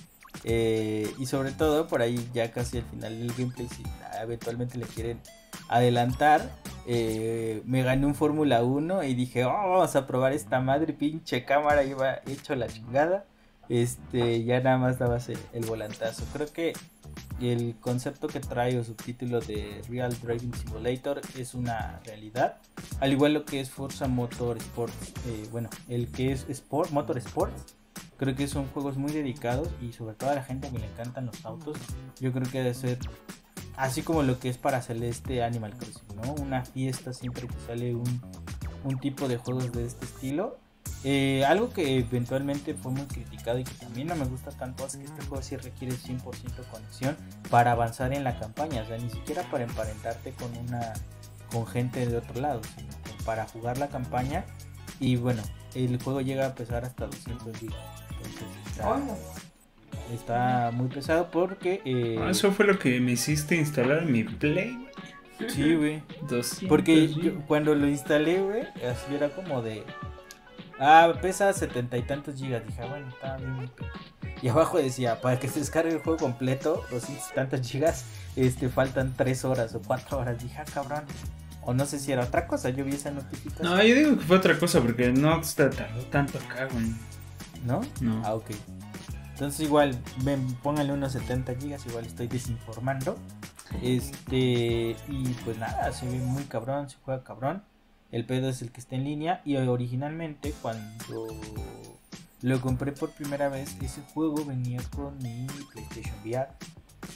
C: Eh, y sobre todo, por ahí ya casi al final del gameplay, si eventualmente le quieren adelantar, eh, me gané un Fórmula 1 y dije, oh, vamos a probar esta madre, pinche cámara, iba hecho la chingada. Este, ya nada más dabas el, el volantazo. Creo que el concepto que trae o subtítulo de Real Driving Simulator es una realidad. Al igual lo que es Forza Motorsport, eh, bueno, el que es Sport, Motorsports, creo que son juegos muy dedicados y sobre todo a la gente que le encantan los autos, yo creo que debe ser así como lo que es para Celeste Animal Crossing, ¿no? Una fiesta siempre que sale un, un tipo de juegos de este estilo. Eh, algo que eventualmente fue muy criticado y que también no me gusta tanto es que este juego sí requiere 100% conexión para avanzar en la campaña, o sea, ni siquiera para emparentarte con una con gente de otro lado, sino que para jugar la campaña y bueno, el juego llega a pesar hasta 200 gigas. Entonces está, muy pesado porque eh,
A: Ah, Eso fue lo que me hiciste instalar mi Play.
C: sí, güey.
A: 200
C: Porque yo, cuando lo instalé, güey, así era como de. Ah, pesa setenta y tantos gigas. Dije, ah, bueno, está bien. Y abajo decía, para que se descargue el juego completo, doscientos y tantos gigas, este, faltan tres horas o cuatro horas. Dije, ah, cabrón. O no sé si era otra cosa, yo vi esa notificación.
A: No, yo digo que fue otra cosa porque no te tardó tanto acá, güey.
C: ¿No?
A: No.
C: Ah, ok. Entonces igual, ven, pónganle unos 70 gigas, igual estoy desinformando. Este, y pues nada, se ve muy cabrón, se juega cabrón. El pedo es el que está en línea. Y originalmente cuando lo compré por primera vez. Ese juego venía con mi PlayStation VR.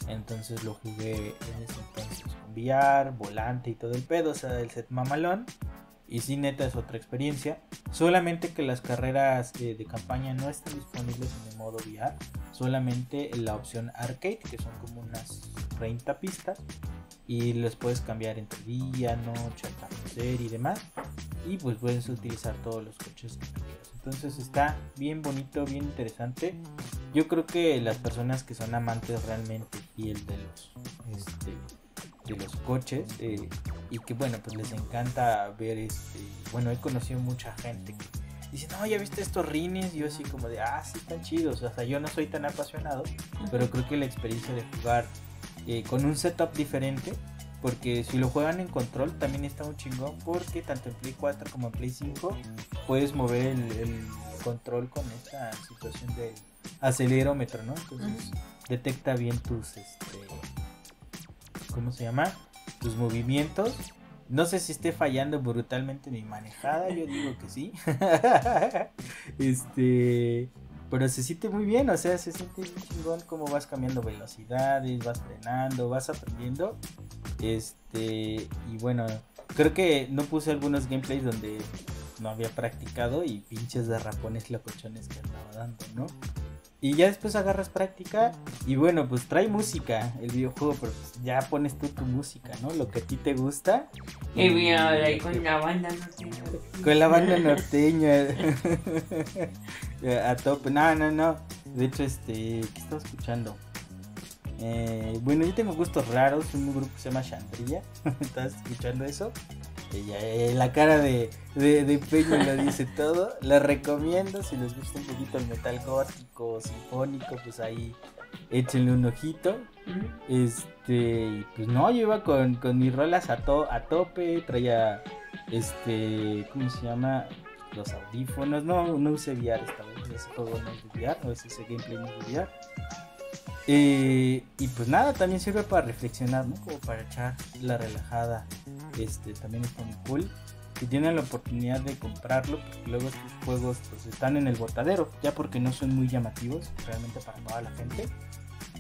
C: Entonces lo jugué en ese entonces con VR, volante y todo el pedo, o sea, el set mamalón. Y sí, neta, es otra experiencia. Solamente que las carreras eh, de campaña no están disponibles en el modo VR. Solamente en la opción arcade, que son como unas 30 pistas. Y les puedes cambiar entre día, noche, atardecer y demás. Y pues puedes utilizar todos los coches que quieras. Entonces está bien bonito, bien interesante. Yo creo que las personas que son amantes realmente y el de los este, de los coches eh, y que bueno pues les encanta ver este bueno he conocido mucha gente que dice no ya viste estos rines y yo así como de ah sí están chidos o sea yo no soy tan apasionado pero creo que la experiencia de jugar eh, con un setup diferente porque si lo juegan en control también está un chingón porque tanto en Play 4 como en Play 5 puedes mover el, el control con esta situación de acelerómetro, ¿no? Entonces detecta bien tus este ¿cómo se llama? Tus movimientos. No sé si esté fallando brutalmente mi manejada, yo digo que sí. este, pero se siente muy bien, o sea, se siente chingón cómo vas cambiando velocidades, vas frenando, vas aprendiendo. Este, y bueno, creo que no puse algunos gameplays donde no había practicado y pinches derrapones locochones que andaba dando, ¿no? Y ya después agarras práctica y bueno, pues trae música el videojuego, pero pues ya pones tú tu música, ¿no? Lo que a ti te gusta.
B: Y mira, ahí con la banda norteña.
C: Con la banda norteña. a tope. No, no, no. De hecho, este, ¿qué estaba escuchando? Eh, bueno, yo tengo gustos raros. Un grupo que se llama Chandrilla. ¿Estás escuchando eso? Ella, eh, la cara de, de, de Peña lo dice todo. La recomiendo si les gusta un poquito el metal gótico, sinfónico, pues ahí échenle un ojito. Este, pues no, yo iba con, con mis rolas a, to, a tope, traía este, ¿cómo se llama? Los audífonos. No, no usé VR esta vez, ese juego no es de VR, no es ese gameplay no es de VR. Eh, y pues nada, también sirve para reflexionar, ¿no? Como para echar la relajada. Este también está muy cool. Si tienen la oportunidad de comprarlo, porque luego estos juegos pues están en el botadero, ya porque no son muy llamativos realmente para toda la gente.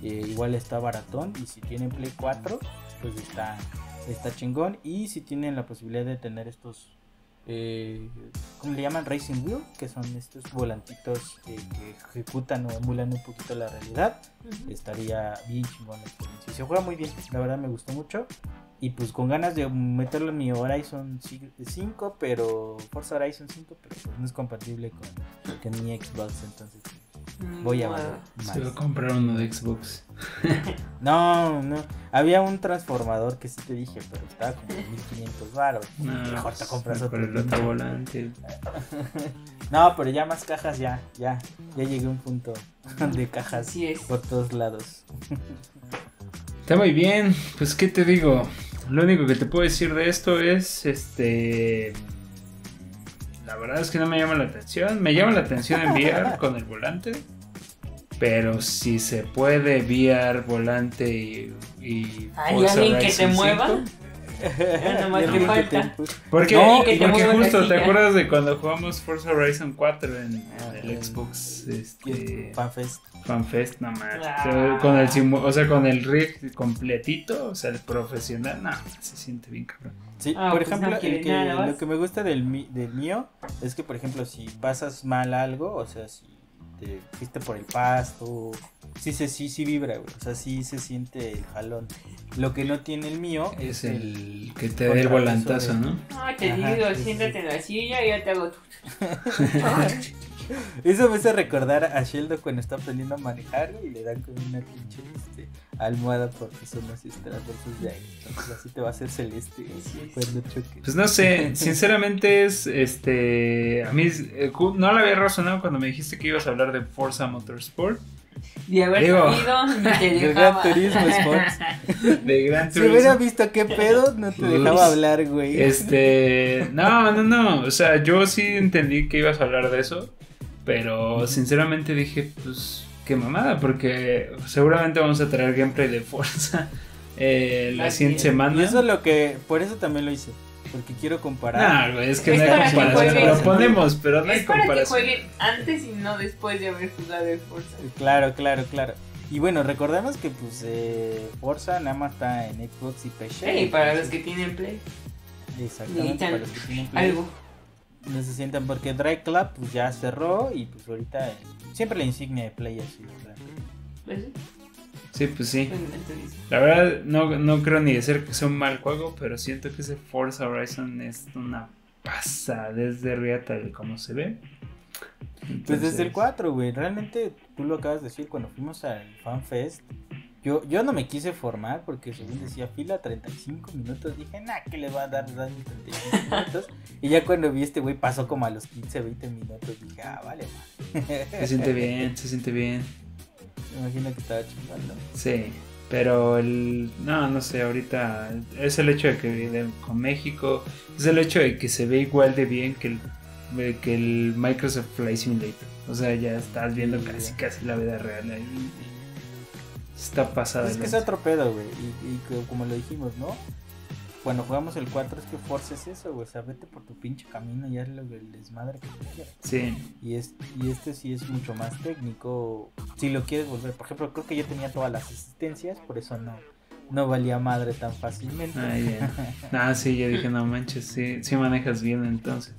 C: Eh, igual está baratón y si tienen Play 4, pues está, está chingón. Y si tienen la posibilidad de tener estos eh, ¿cómo le llaman? Racing Wheel, que son estos volantitos eh, que ejecutan o emulan un poquito la realidad. Estaría bien chingón la experiencia. Se juega muy bien, la verdad me gustó mucho. Y pues con ganas de meterlo en mi Horizon 5, pero Forza Horizon 5, pero pues no es compatible con, con mi Xbox, entonces voy a
B: Bueno.
A: Se va a comprar uno de Xbox.
C: No, no. Había un transformador que sí te dije, pero estaba como en 1500 baros.
A: No,
C: Mejor te compras otro.
A: el otro volante.
C: No, pero ya más cajas, ya, ya. Ya llegué a un punto de cajas
B: Así es.
C: por todos lados.
A: Está muy bien, pues qué te digo. Lo único que te puedo decir de esto es, este, la verdad es que no me llama la atención. Me llama la atención enviar con el volante, pero si se puede VR volante y, y
B: ¿Hay alguien que te mueva?
A: 5.
B: Ya te
C: mucho
B: falta.
C: tiempo.
A: Porque,
C: No,
B: que
A: porque justo, ¿te acuerdas de cuando jugamos Forza Horizon 4 en
C: Ah,
A: el
C: el-
A: Xbox este,
C: Fanfest.
A: FanFest? No más.
B: Ah.
A: Con el o sea, con el rig completito, o sea, el profesional, no, se siente bien cabrón.
C: Sí,
B: Ah,
C: por
B: pues
C: ejemplo,
B: no
C: el que-
B: más.
C: lo que me gusta del, mi- del mío es que, por ejemplo, si pasas mal algo, o sea, si te fuiste por el pasto, sí, se, sí, sí vibra, güey. O sea, sí se siente el jalón. Lo que no tiene el mío
A: Es el que te
C: contrapeso
A: el volantazo,
C: de-
A: ¿no?
B: No, te
C: Ajá,
B: digo,
C: sí, sí,
B: siéntate
C: sí.
B: en la silla y ya te hago tu...
C: Eso me hace recordar a Sheldon cuando está aprendiendo a manejar y le dan como una pinche este, almohada porque son así esos de ahí. Entonces así te va a hacer celeste cuando.
A: Pues no sé, sinceramente es, este, a mí eh, no le había razonado cuando me dijiste que ibas a hablar de Forza Motorsport,
B: De haber
A: Digo.
B: te
C: El
B: dejaba.
C: Gran Turismo Sports.
A: de Gran
C: Si hubiera
A: Turismo.
C: visto qué pedo, no te dejaba hablar, güey.
A: Este, no, no, no, o sea, yo sí entendí que ibas a hablar de eso, pero sinceramente dije, pues, qué mamada, porque seguramente vamos a traer gameplay de Forza eh, la
B: Así
A: siguiente
B: es.
A: semana.
C: Y eso es lo que, por eso también lo hice. Porque quiero comparar.
A: No, güey, es que no hay comparación. Lo ponemos, pero no hay
B: es para que
A: comparación.
B: jueguen antes y no después de haber jugado el Forza.
C: Claro, claro, claro. Y bueno, recordemos que pues eh, Forza nada más está en Xbox y PC.
B: Y para los que tienen Play,
C: Exactamente, para
B: necesitan
C: los que tienen Play.
B: algo.
C: No se sientan porque Drive Club pues ya cerró y pues ahorita eh, siempre la insignia de Play así. Drive Club.
A: Sí, pues sí.
B: Entonces,
A: La verdad, no, no creo ni decir que sea un mal juego, pero siento que ese Forza Horizon es una pasada desde riata de cómo se ve.
C: Pues desde el
A: Entonces,
C: 4, güey. Realmente tú lo acabas de decir cuando fuimos al FanFest. Yo, yo no me quise formar porque según decía fila 35 minutos. Dije, nah, que le va a dar daño 35 minutos. y ya cuando vi este güey pasó como a los 15, 20 minutos. Dije, ah, vale, man.
A: Se siente bien, se siente bien.
C: Me imagino que estaba chingando.
A: Sí, pero el. No, no sé, ahorita es el hecho de que de- con México, es el hecho de que se ve igual de bien que el, de que el Microsoft Flight Simulator. O sea, ya estás viendo
C: Sí,
A: casi,
C: ya.
A: casi la vida real ahí. Está pasada.
C: Es que es otro pedo, güey. Y, y co- como lo dijimos, ¿no? Cuando jugamos el 4 es que Forza es eso, güey. O sea, vete por tu pinche camino y hazle el desmadre que tú quieras.
A: Sí,
C: Y, es, y este sí es mucho más técnico. Si lo quieres volver, por ejemplo, creo que yo tenía todas las asistencias, por eso no, no valía madre tan fácilmente.
A: ah. Ah, sí, yo dije, no manches, sí, sí manejas bien entonces.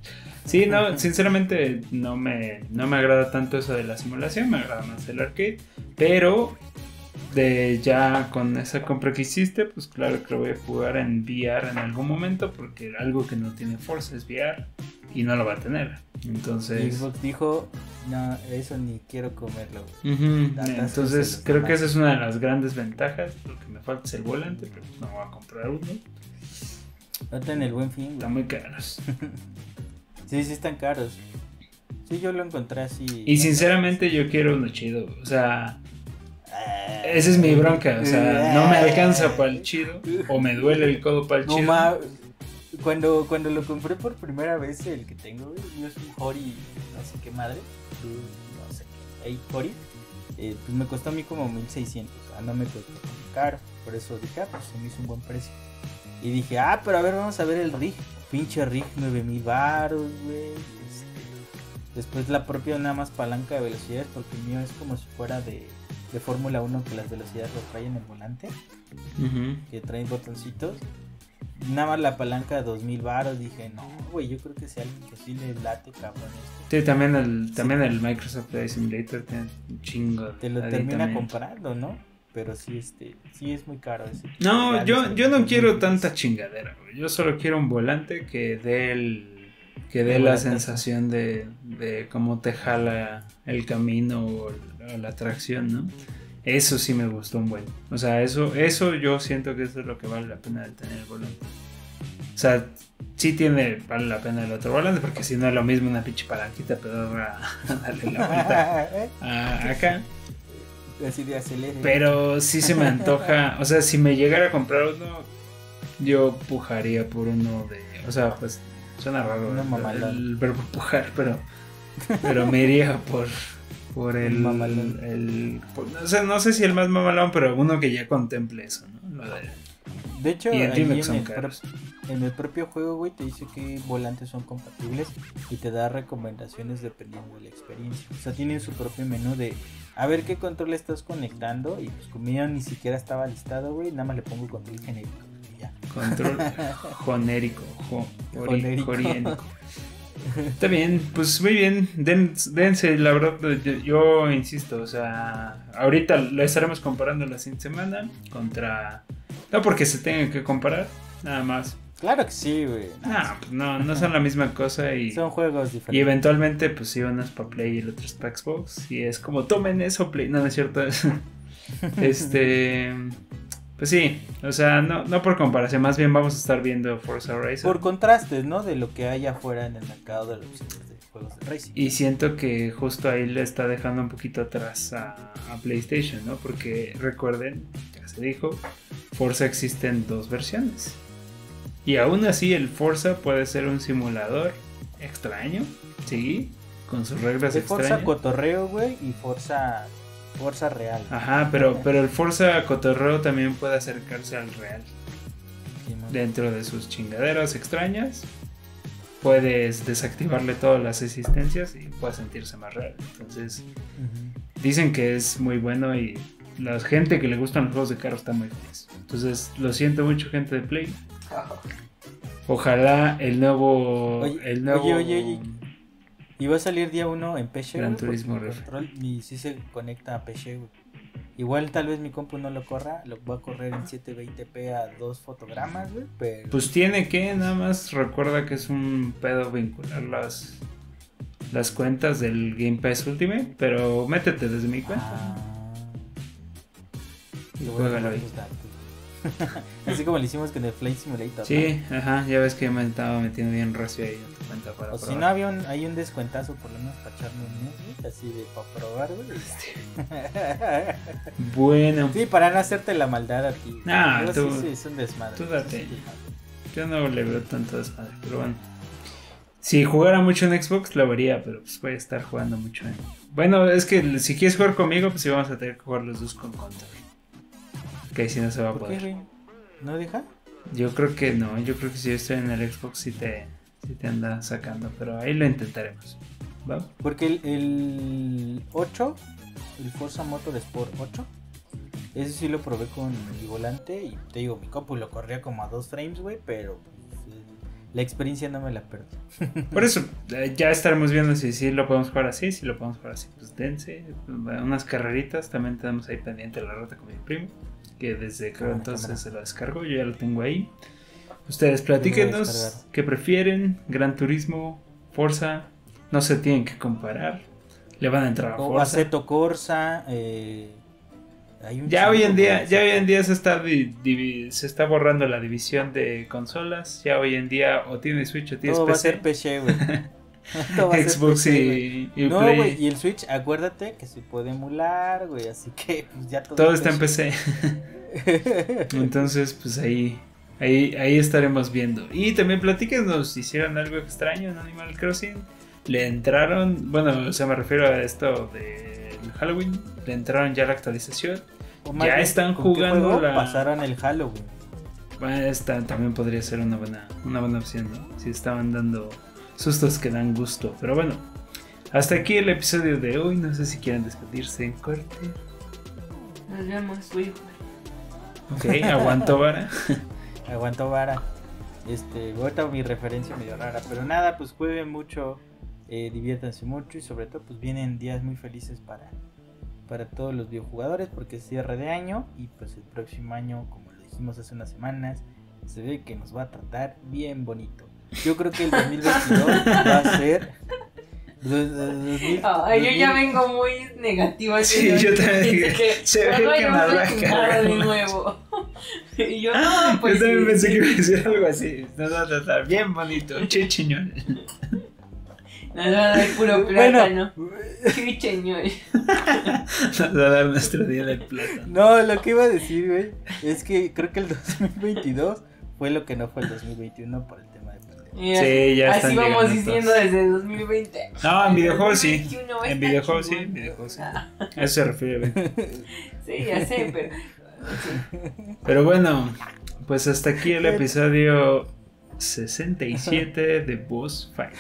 A: Sí, no, sinceramente no me, no me agrada tanto eso de la simulación, me agrada más el arcade, pero de ya con esa compra que hiciste, pues claro que lo voy a jugar en VR en algún momento, porque algo que no tiene Forza es VR y no lo va a tener. Entonces,
C: Xbox dijo, no, eso ni quiero comerlo. güey".
A: Ujú,
C: Datas
A: entonces creo que esa es una de las grandes ventajas, lo que me falta es el volante, pero no voy a comprar uno,
C: Ahorita en el buen fin,
A: están muy caros.
C: Sí, sí están caros. Sí, yo lo encontré así.
A: Y sinceramente yo quiero uno chido, o sea, esa es mi bronca, o sea, no me alcanza para el chido, o me duele el codo para el
C: No
A: chido.
C: ma- Cuando, cuando lo compré por primera vez, el que tengo, yo es un Hori, no sé qué madre, no sé qué, ahí Hori, eh, pues me costó a mí como 1600, o sea, no me costó tan caro, por eso dije, ah, pues se me hizo un buen precio. Y dije, ah, pero a ver, vamos a ver el rig, pinche rig, 9000 baros, güey. Después la propia nada más palanca de velocidades, porque el mío es como si fuera de, de Fórmula 1 que las velocidades lo traen en el volante
A: Ujú.
C: que traen botoncitos. Nada más la palanca de 2000 varos. Dije, no, güey, yo creo que si alguien que sí le late, cabrón, esto.
A: Sí, también el, también el Microsoft Flight Simulator tiene un chingo.
C: Te lo termina comprando, ¿no? Pero sí, este, sí es muy caro ese.
A: No, yo, yo no quiero tanta chingadera, güey. Yo solo quiero un volante que dé el que dé la sensación de, de cómo te jala el camino o, o la tracción, ¿no? Eso sí me gustó un buen. O sea, eso, eso yo siento que eso es lo que vale la pena de tener el volante. O sea, sí tiene, vale la pena el otro volante, porque si no es lo mismo una pinche palanquita pedorra darle la vuelta a- acá. Pero sí se me antoja, o sea, si me llegara a comprar uno, yo pujaría por uno de, o sea, pues suena raro el,
C: mamalón.
A: el verbo pujar, pero pero me iría por por el,
C: Un mamalón.
A: el por- o sea, no sé si el más mamalón, pero uno que ya contemple eso, ¿no? Lo de-
C: De hecho, en el, en el propio juego, güey, te dice que volantes son compatibles y te da recomendaciones dependiendo de la experiencia. O sea, tienen su propio menú de a ver qué control estás conectando y pues como ya ni siquiera estaba listado, güey, nada más le pongo control genérico. Y ya.
A: Control jonérico, jo- jori-
C: Jonérico.
A: joriénico. Está bien, pues muy bien, den- dense, la verdad, yo, yo insisto, o sea, ahorita lo estaremos comparando la siguiente semana contra... No porque se tengan que comparar, nada más.
C: Claro que sí, güey.
A: No, pues no, no son la misma cosa y,
C: Son juegos
A: y
C: diferentes.
A: eventualmente pues sí, uno es para Play y el otro es para Xbox y es como tomen eso Play, no, no es cierto. este... Pues sí, o sea, no, no por comparación, más bien vamos a estar viendo Forza Horizon.
C: Por contrastes, ¿no? De lo que hay afuera en el mercado de los de juegos de racing.
A: Y siento que justo ahí le está dejando un poquito atrás a, a PlayStation, ¿no? Porque recuerden, ya se dijo, Forza existe en dos versiones. Y aún así el Forza puede ser un simulador extraño, ¿sí? Con sus reglas
C: De Forza
A: extrañas.
C: Cotorreo, güey, y Forza, Forza Real.
A: Ajá, pero, pero el Forza Cotorreo también puede acercarse al real. Dentro de sus chingaderas extrañas. Puedes desactivarle todas las existencias y puede sentirse más real. Entonces, dicen que es muy bueno y la gente que le gustan los juegos de carros está muy feliz. Entonces, lo siento mucho, gente de Play. Ojalá el nuevo.
C: Oye,
A: el nuevo
C: oye, oye, oye. Y va a salir día 1 en PC.
A: Gran Turismo
C: control y sí se conecta a PC, güey. Igual tal vez mi compu no lo corra, lo va a correr en 720p a dos fotogramas, güey, pero...
A: Pues tiene que, nada más recuerda que es un pedo vincular las, las cuentas del Game Pass Ultimate, pero métete desde mi cuenta.
C: Ah.
A: Y juégalo ahí.
C: datos. Así como lo hicimos con el Flight Simulator.
A: Sí, ajá, ya ves que yo me estaba metiendo bien recio ahí en tu cuenta para.
C: O si no había un, hay un descuentazo por lo menos para echarme un mes, así de para probar, güey.
A: Bueno,
C: sí, para no hacerte la maldad a ti.
A: Nah,
C: Pero
A: tú-
C: sí, sí, es un desmadre.
A: tú date. yo no le veo tanto desmadre, pero bueno. Si jugara mucho en Xbox lo vería, pero pues voy a estar jugando mucho en... Bueno, es que si quieres jugar conmigo, pues sí vamos a tener que jugar los dos con control. Que ahí sí no se va a
C: ¿Por qué,
A: poder.
C: ¿No deja?
A: Yo creo que no, yo creo que si yo estoy en el Xbox sí te, sí te anda sacando, pero ahí lo intentaremos. ¿Va?
C: Porque el, el 8, el Forza Motorsport 8, ese sí lo probé con mi volante y te digo, mi compu lo corría como a 2 frames, güey, pero pues, la experiencia no me la perdí.
A: Por eso, eh, ya estaremos viendo si sí lo podemos jugar así, si lo podemos jugar así. Pues dense, unas carreritas, también tenemos ahí pendiente la rata con mi primo, que desde
C: Cámara,
A: entonces
C: cámara.
A: se lo descargó, yo ya lo tengo ahí. Ustedes platíquenos qué prefieren, Gran Turismo, Forza, no se tienen que comparar, le van a entrar a
C: O
A: Forza.
C: Aceto Corsa, eh, hay un
A: Ya hoy en día, ya hoy en día se está se está borrando la división de consolas. Ya hoy en día o tienes Switch o tienes
C: Todo va a
A: PC,
C: ser PC, güey.
A: Xbox y, y
C: No,
A: Play.
C: güey, y el Switch, acuérdate que se puede emular, güey, así que pues, ya todo,
A: Todo está en PC. Entonces, pues ahí, ahí, ahí estaremos viendo. Y también platíquenos si hicieron algo extraño en Animal Crossing. Le entraron, bueno, o sea, me refiero a esto del Halloween. Le entraron ya la actualización.
C: O más
A: Ya
C: bien,
A: están
C: ¿con qué
A: jugando la-
C: Pasaron el Halloween.
A: Bueno, esta también podría ser una buena, una buena opción, ¿no? Si estaban dando sustos que dan gusto. Pero bueno, hasta aquí el episodio de hoy. No sé si quieren despedirse en corte.
B: Nos vemos, güey.
A: Ok, aguanto vara.
C: Aguantó vara. Este, ahorita mi referencia medio rara, pero nada, pues jueguen mucho, eh, diviértanse mucho y sobre todo pues vienen días muy felices para, para todos los videojugadores porque es cierre de año y pues el próximo año, como lo dijimos hace unas semanas, se ve que nos va a tratar bien bonito. Yo creo que el 2022 va a ser... do- do- 2000
B: Ay, yo ya
C: 2000
B: vengo muy negativa.
A: Sí, yo también dije,
B: que
A: se ve que
B: a nada de nuevo. Y yo, no, pues.
A: Yo también
B: sí,
A: pensé
B: sí.
A: que iba a decir algo así. Nos va a tratar bien bonito, chichiñón.
B: Nos va a dar puro plátano. Qué cheñol.
A: Nos va a dar nuestro día del plátano.
C: No, lo que iba a decir, güey, es que creo que el 2022 fue lo que no fue el 2021 por el tema.
B: Mira,
A: Sí, ya
B: Así
A: están
B: vamos diciendo
A: todos.
B: desde 2020.
A: No, en videojuegos sí.
B: 2021
A: En videojuegos sí, en videojuegos sí.
B: Ah,
A: A eso se refiere.
B: Sí, ya sé, pero.
A: Pero bueno, pues hasta aquí el episodio 67 de Boss Fight.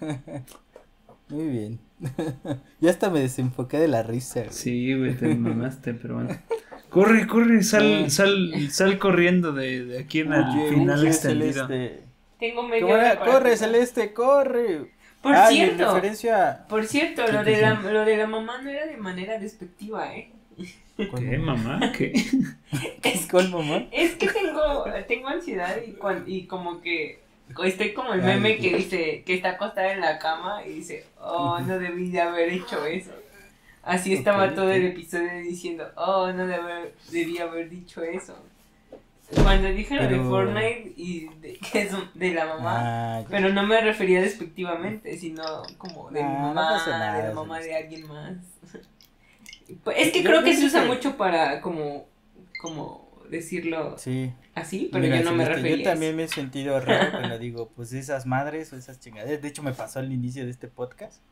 C: Muy bien. ya hasta me desenfoqué de la risa. güey.
A: Sí, güey, te mamaste, pero bueno. Corre, corre, sal, sal, sal corriendo de, de aquí en el final extendido.
C: Celeste.
B: Tengo medio. Hora para
C: Corre. Celeste, corre.
B: Por
C: ah,
B: cierto.
C: referencia.
B: Por cierto,
C: ¿Qué
B: lo de, la, lo de la mamá no era de manera despectiva, ¿eh?
A: ¿Qué, mamá? ¿Qué?
B: Es,
C: ¿Cuál mamá?
B: es que tengo, tengo ansiedad y, cuan- y como que estoy como el meme que dice que está acostada en la cama y dice, oh, no debí de haber hecho eso. Así estaba todo el episodio diciendo, oh, no debe- debí haber dicho eso. Cuando dije lo de Fortnite y de, que es de la mamá,
C: Ah,
B: pero no me refería despectivamente, sino como de mi
C: no
B: mamá,
C: nada,
B: de la mamá de alguien más. Pues, es que
C: Yo
B: creo que se usa
C: que-
B: mucho para como, como decirlo
C: Sí.
B: así, pero
C: Mira,
B: yo no
C: si
B: me refería
C: Yo también me he sentido raro cuando digo, pues esas madres o esas chingaderas. De hecho, me pasó al inicio de este podcast.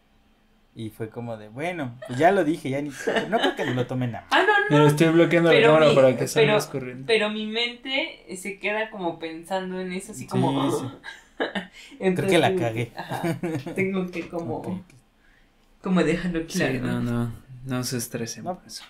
C: Y fue como de, bueno, pues ya lo dije, ya ni. No creo que lo tomen nada.
B: Ah, no,
A: Pero
B: no.
A: estoy bloqueando la
B: Pero
A: cámara
B: mi-
A: para que salga
B: pero-
A: corriendo.
B: Pero mi mente se queda como pensando en eso, así
C: Sí,
B: como.
C: sí.
B: Entonces,
C: que la cagué.
B: ajá, tengo que como,
C: Ok.
B: como dejarlo claro.
A: Sí, no, no. No se estresen
C: No.
A: por eso.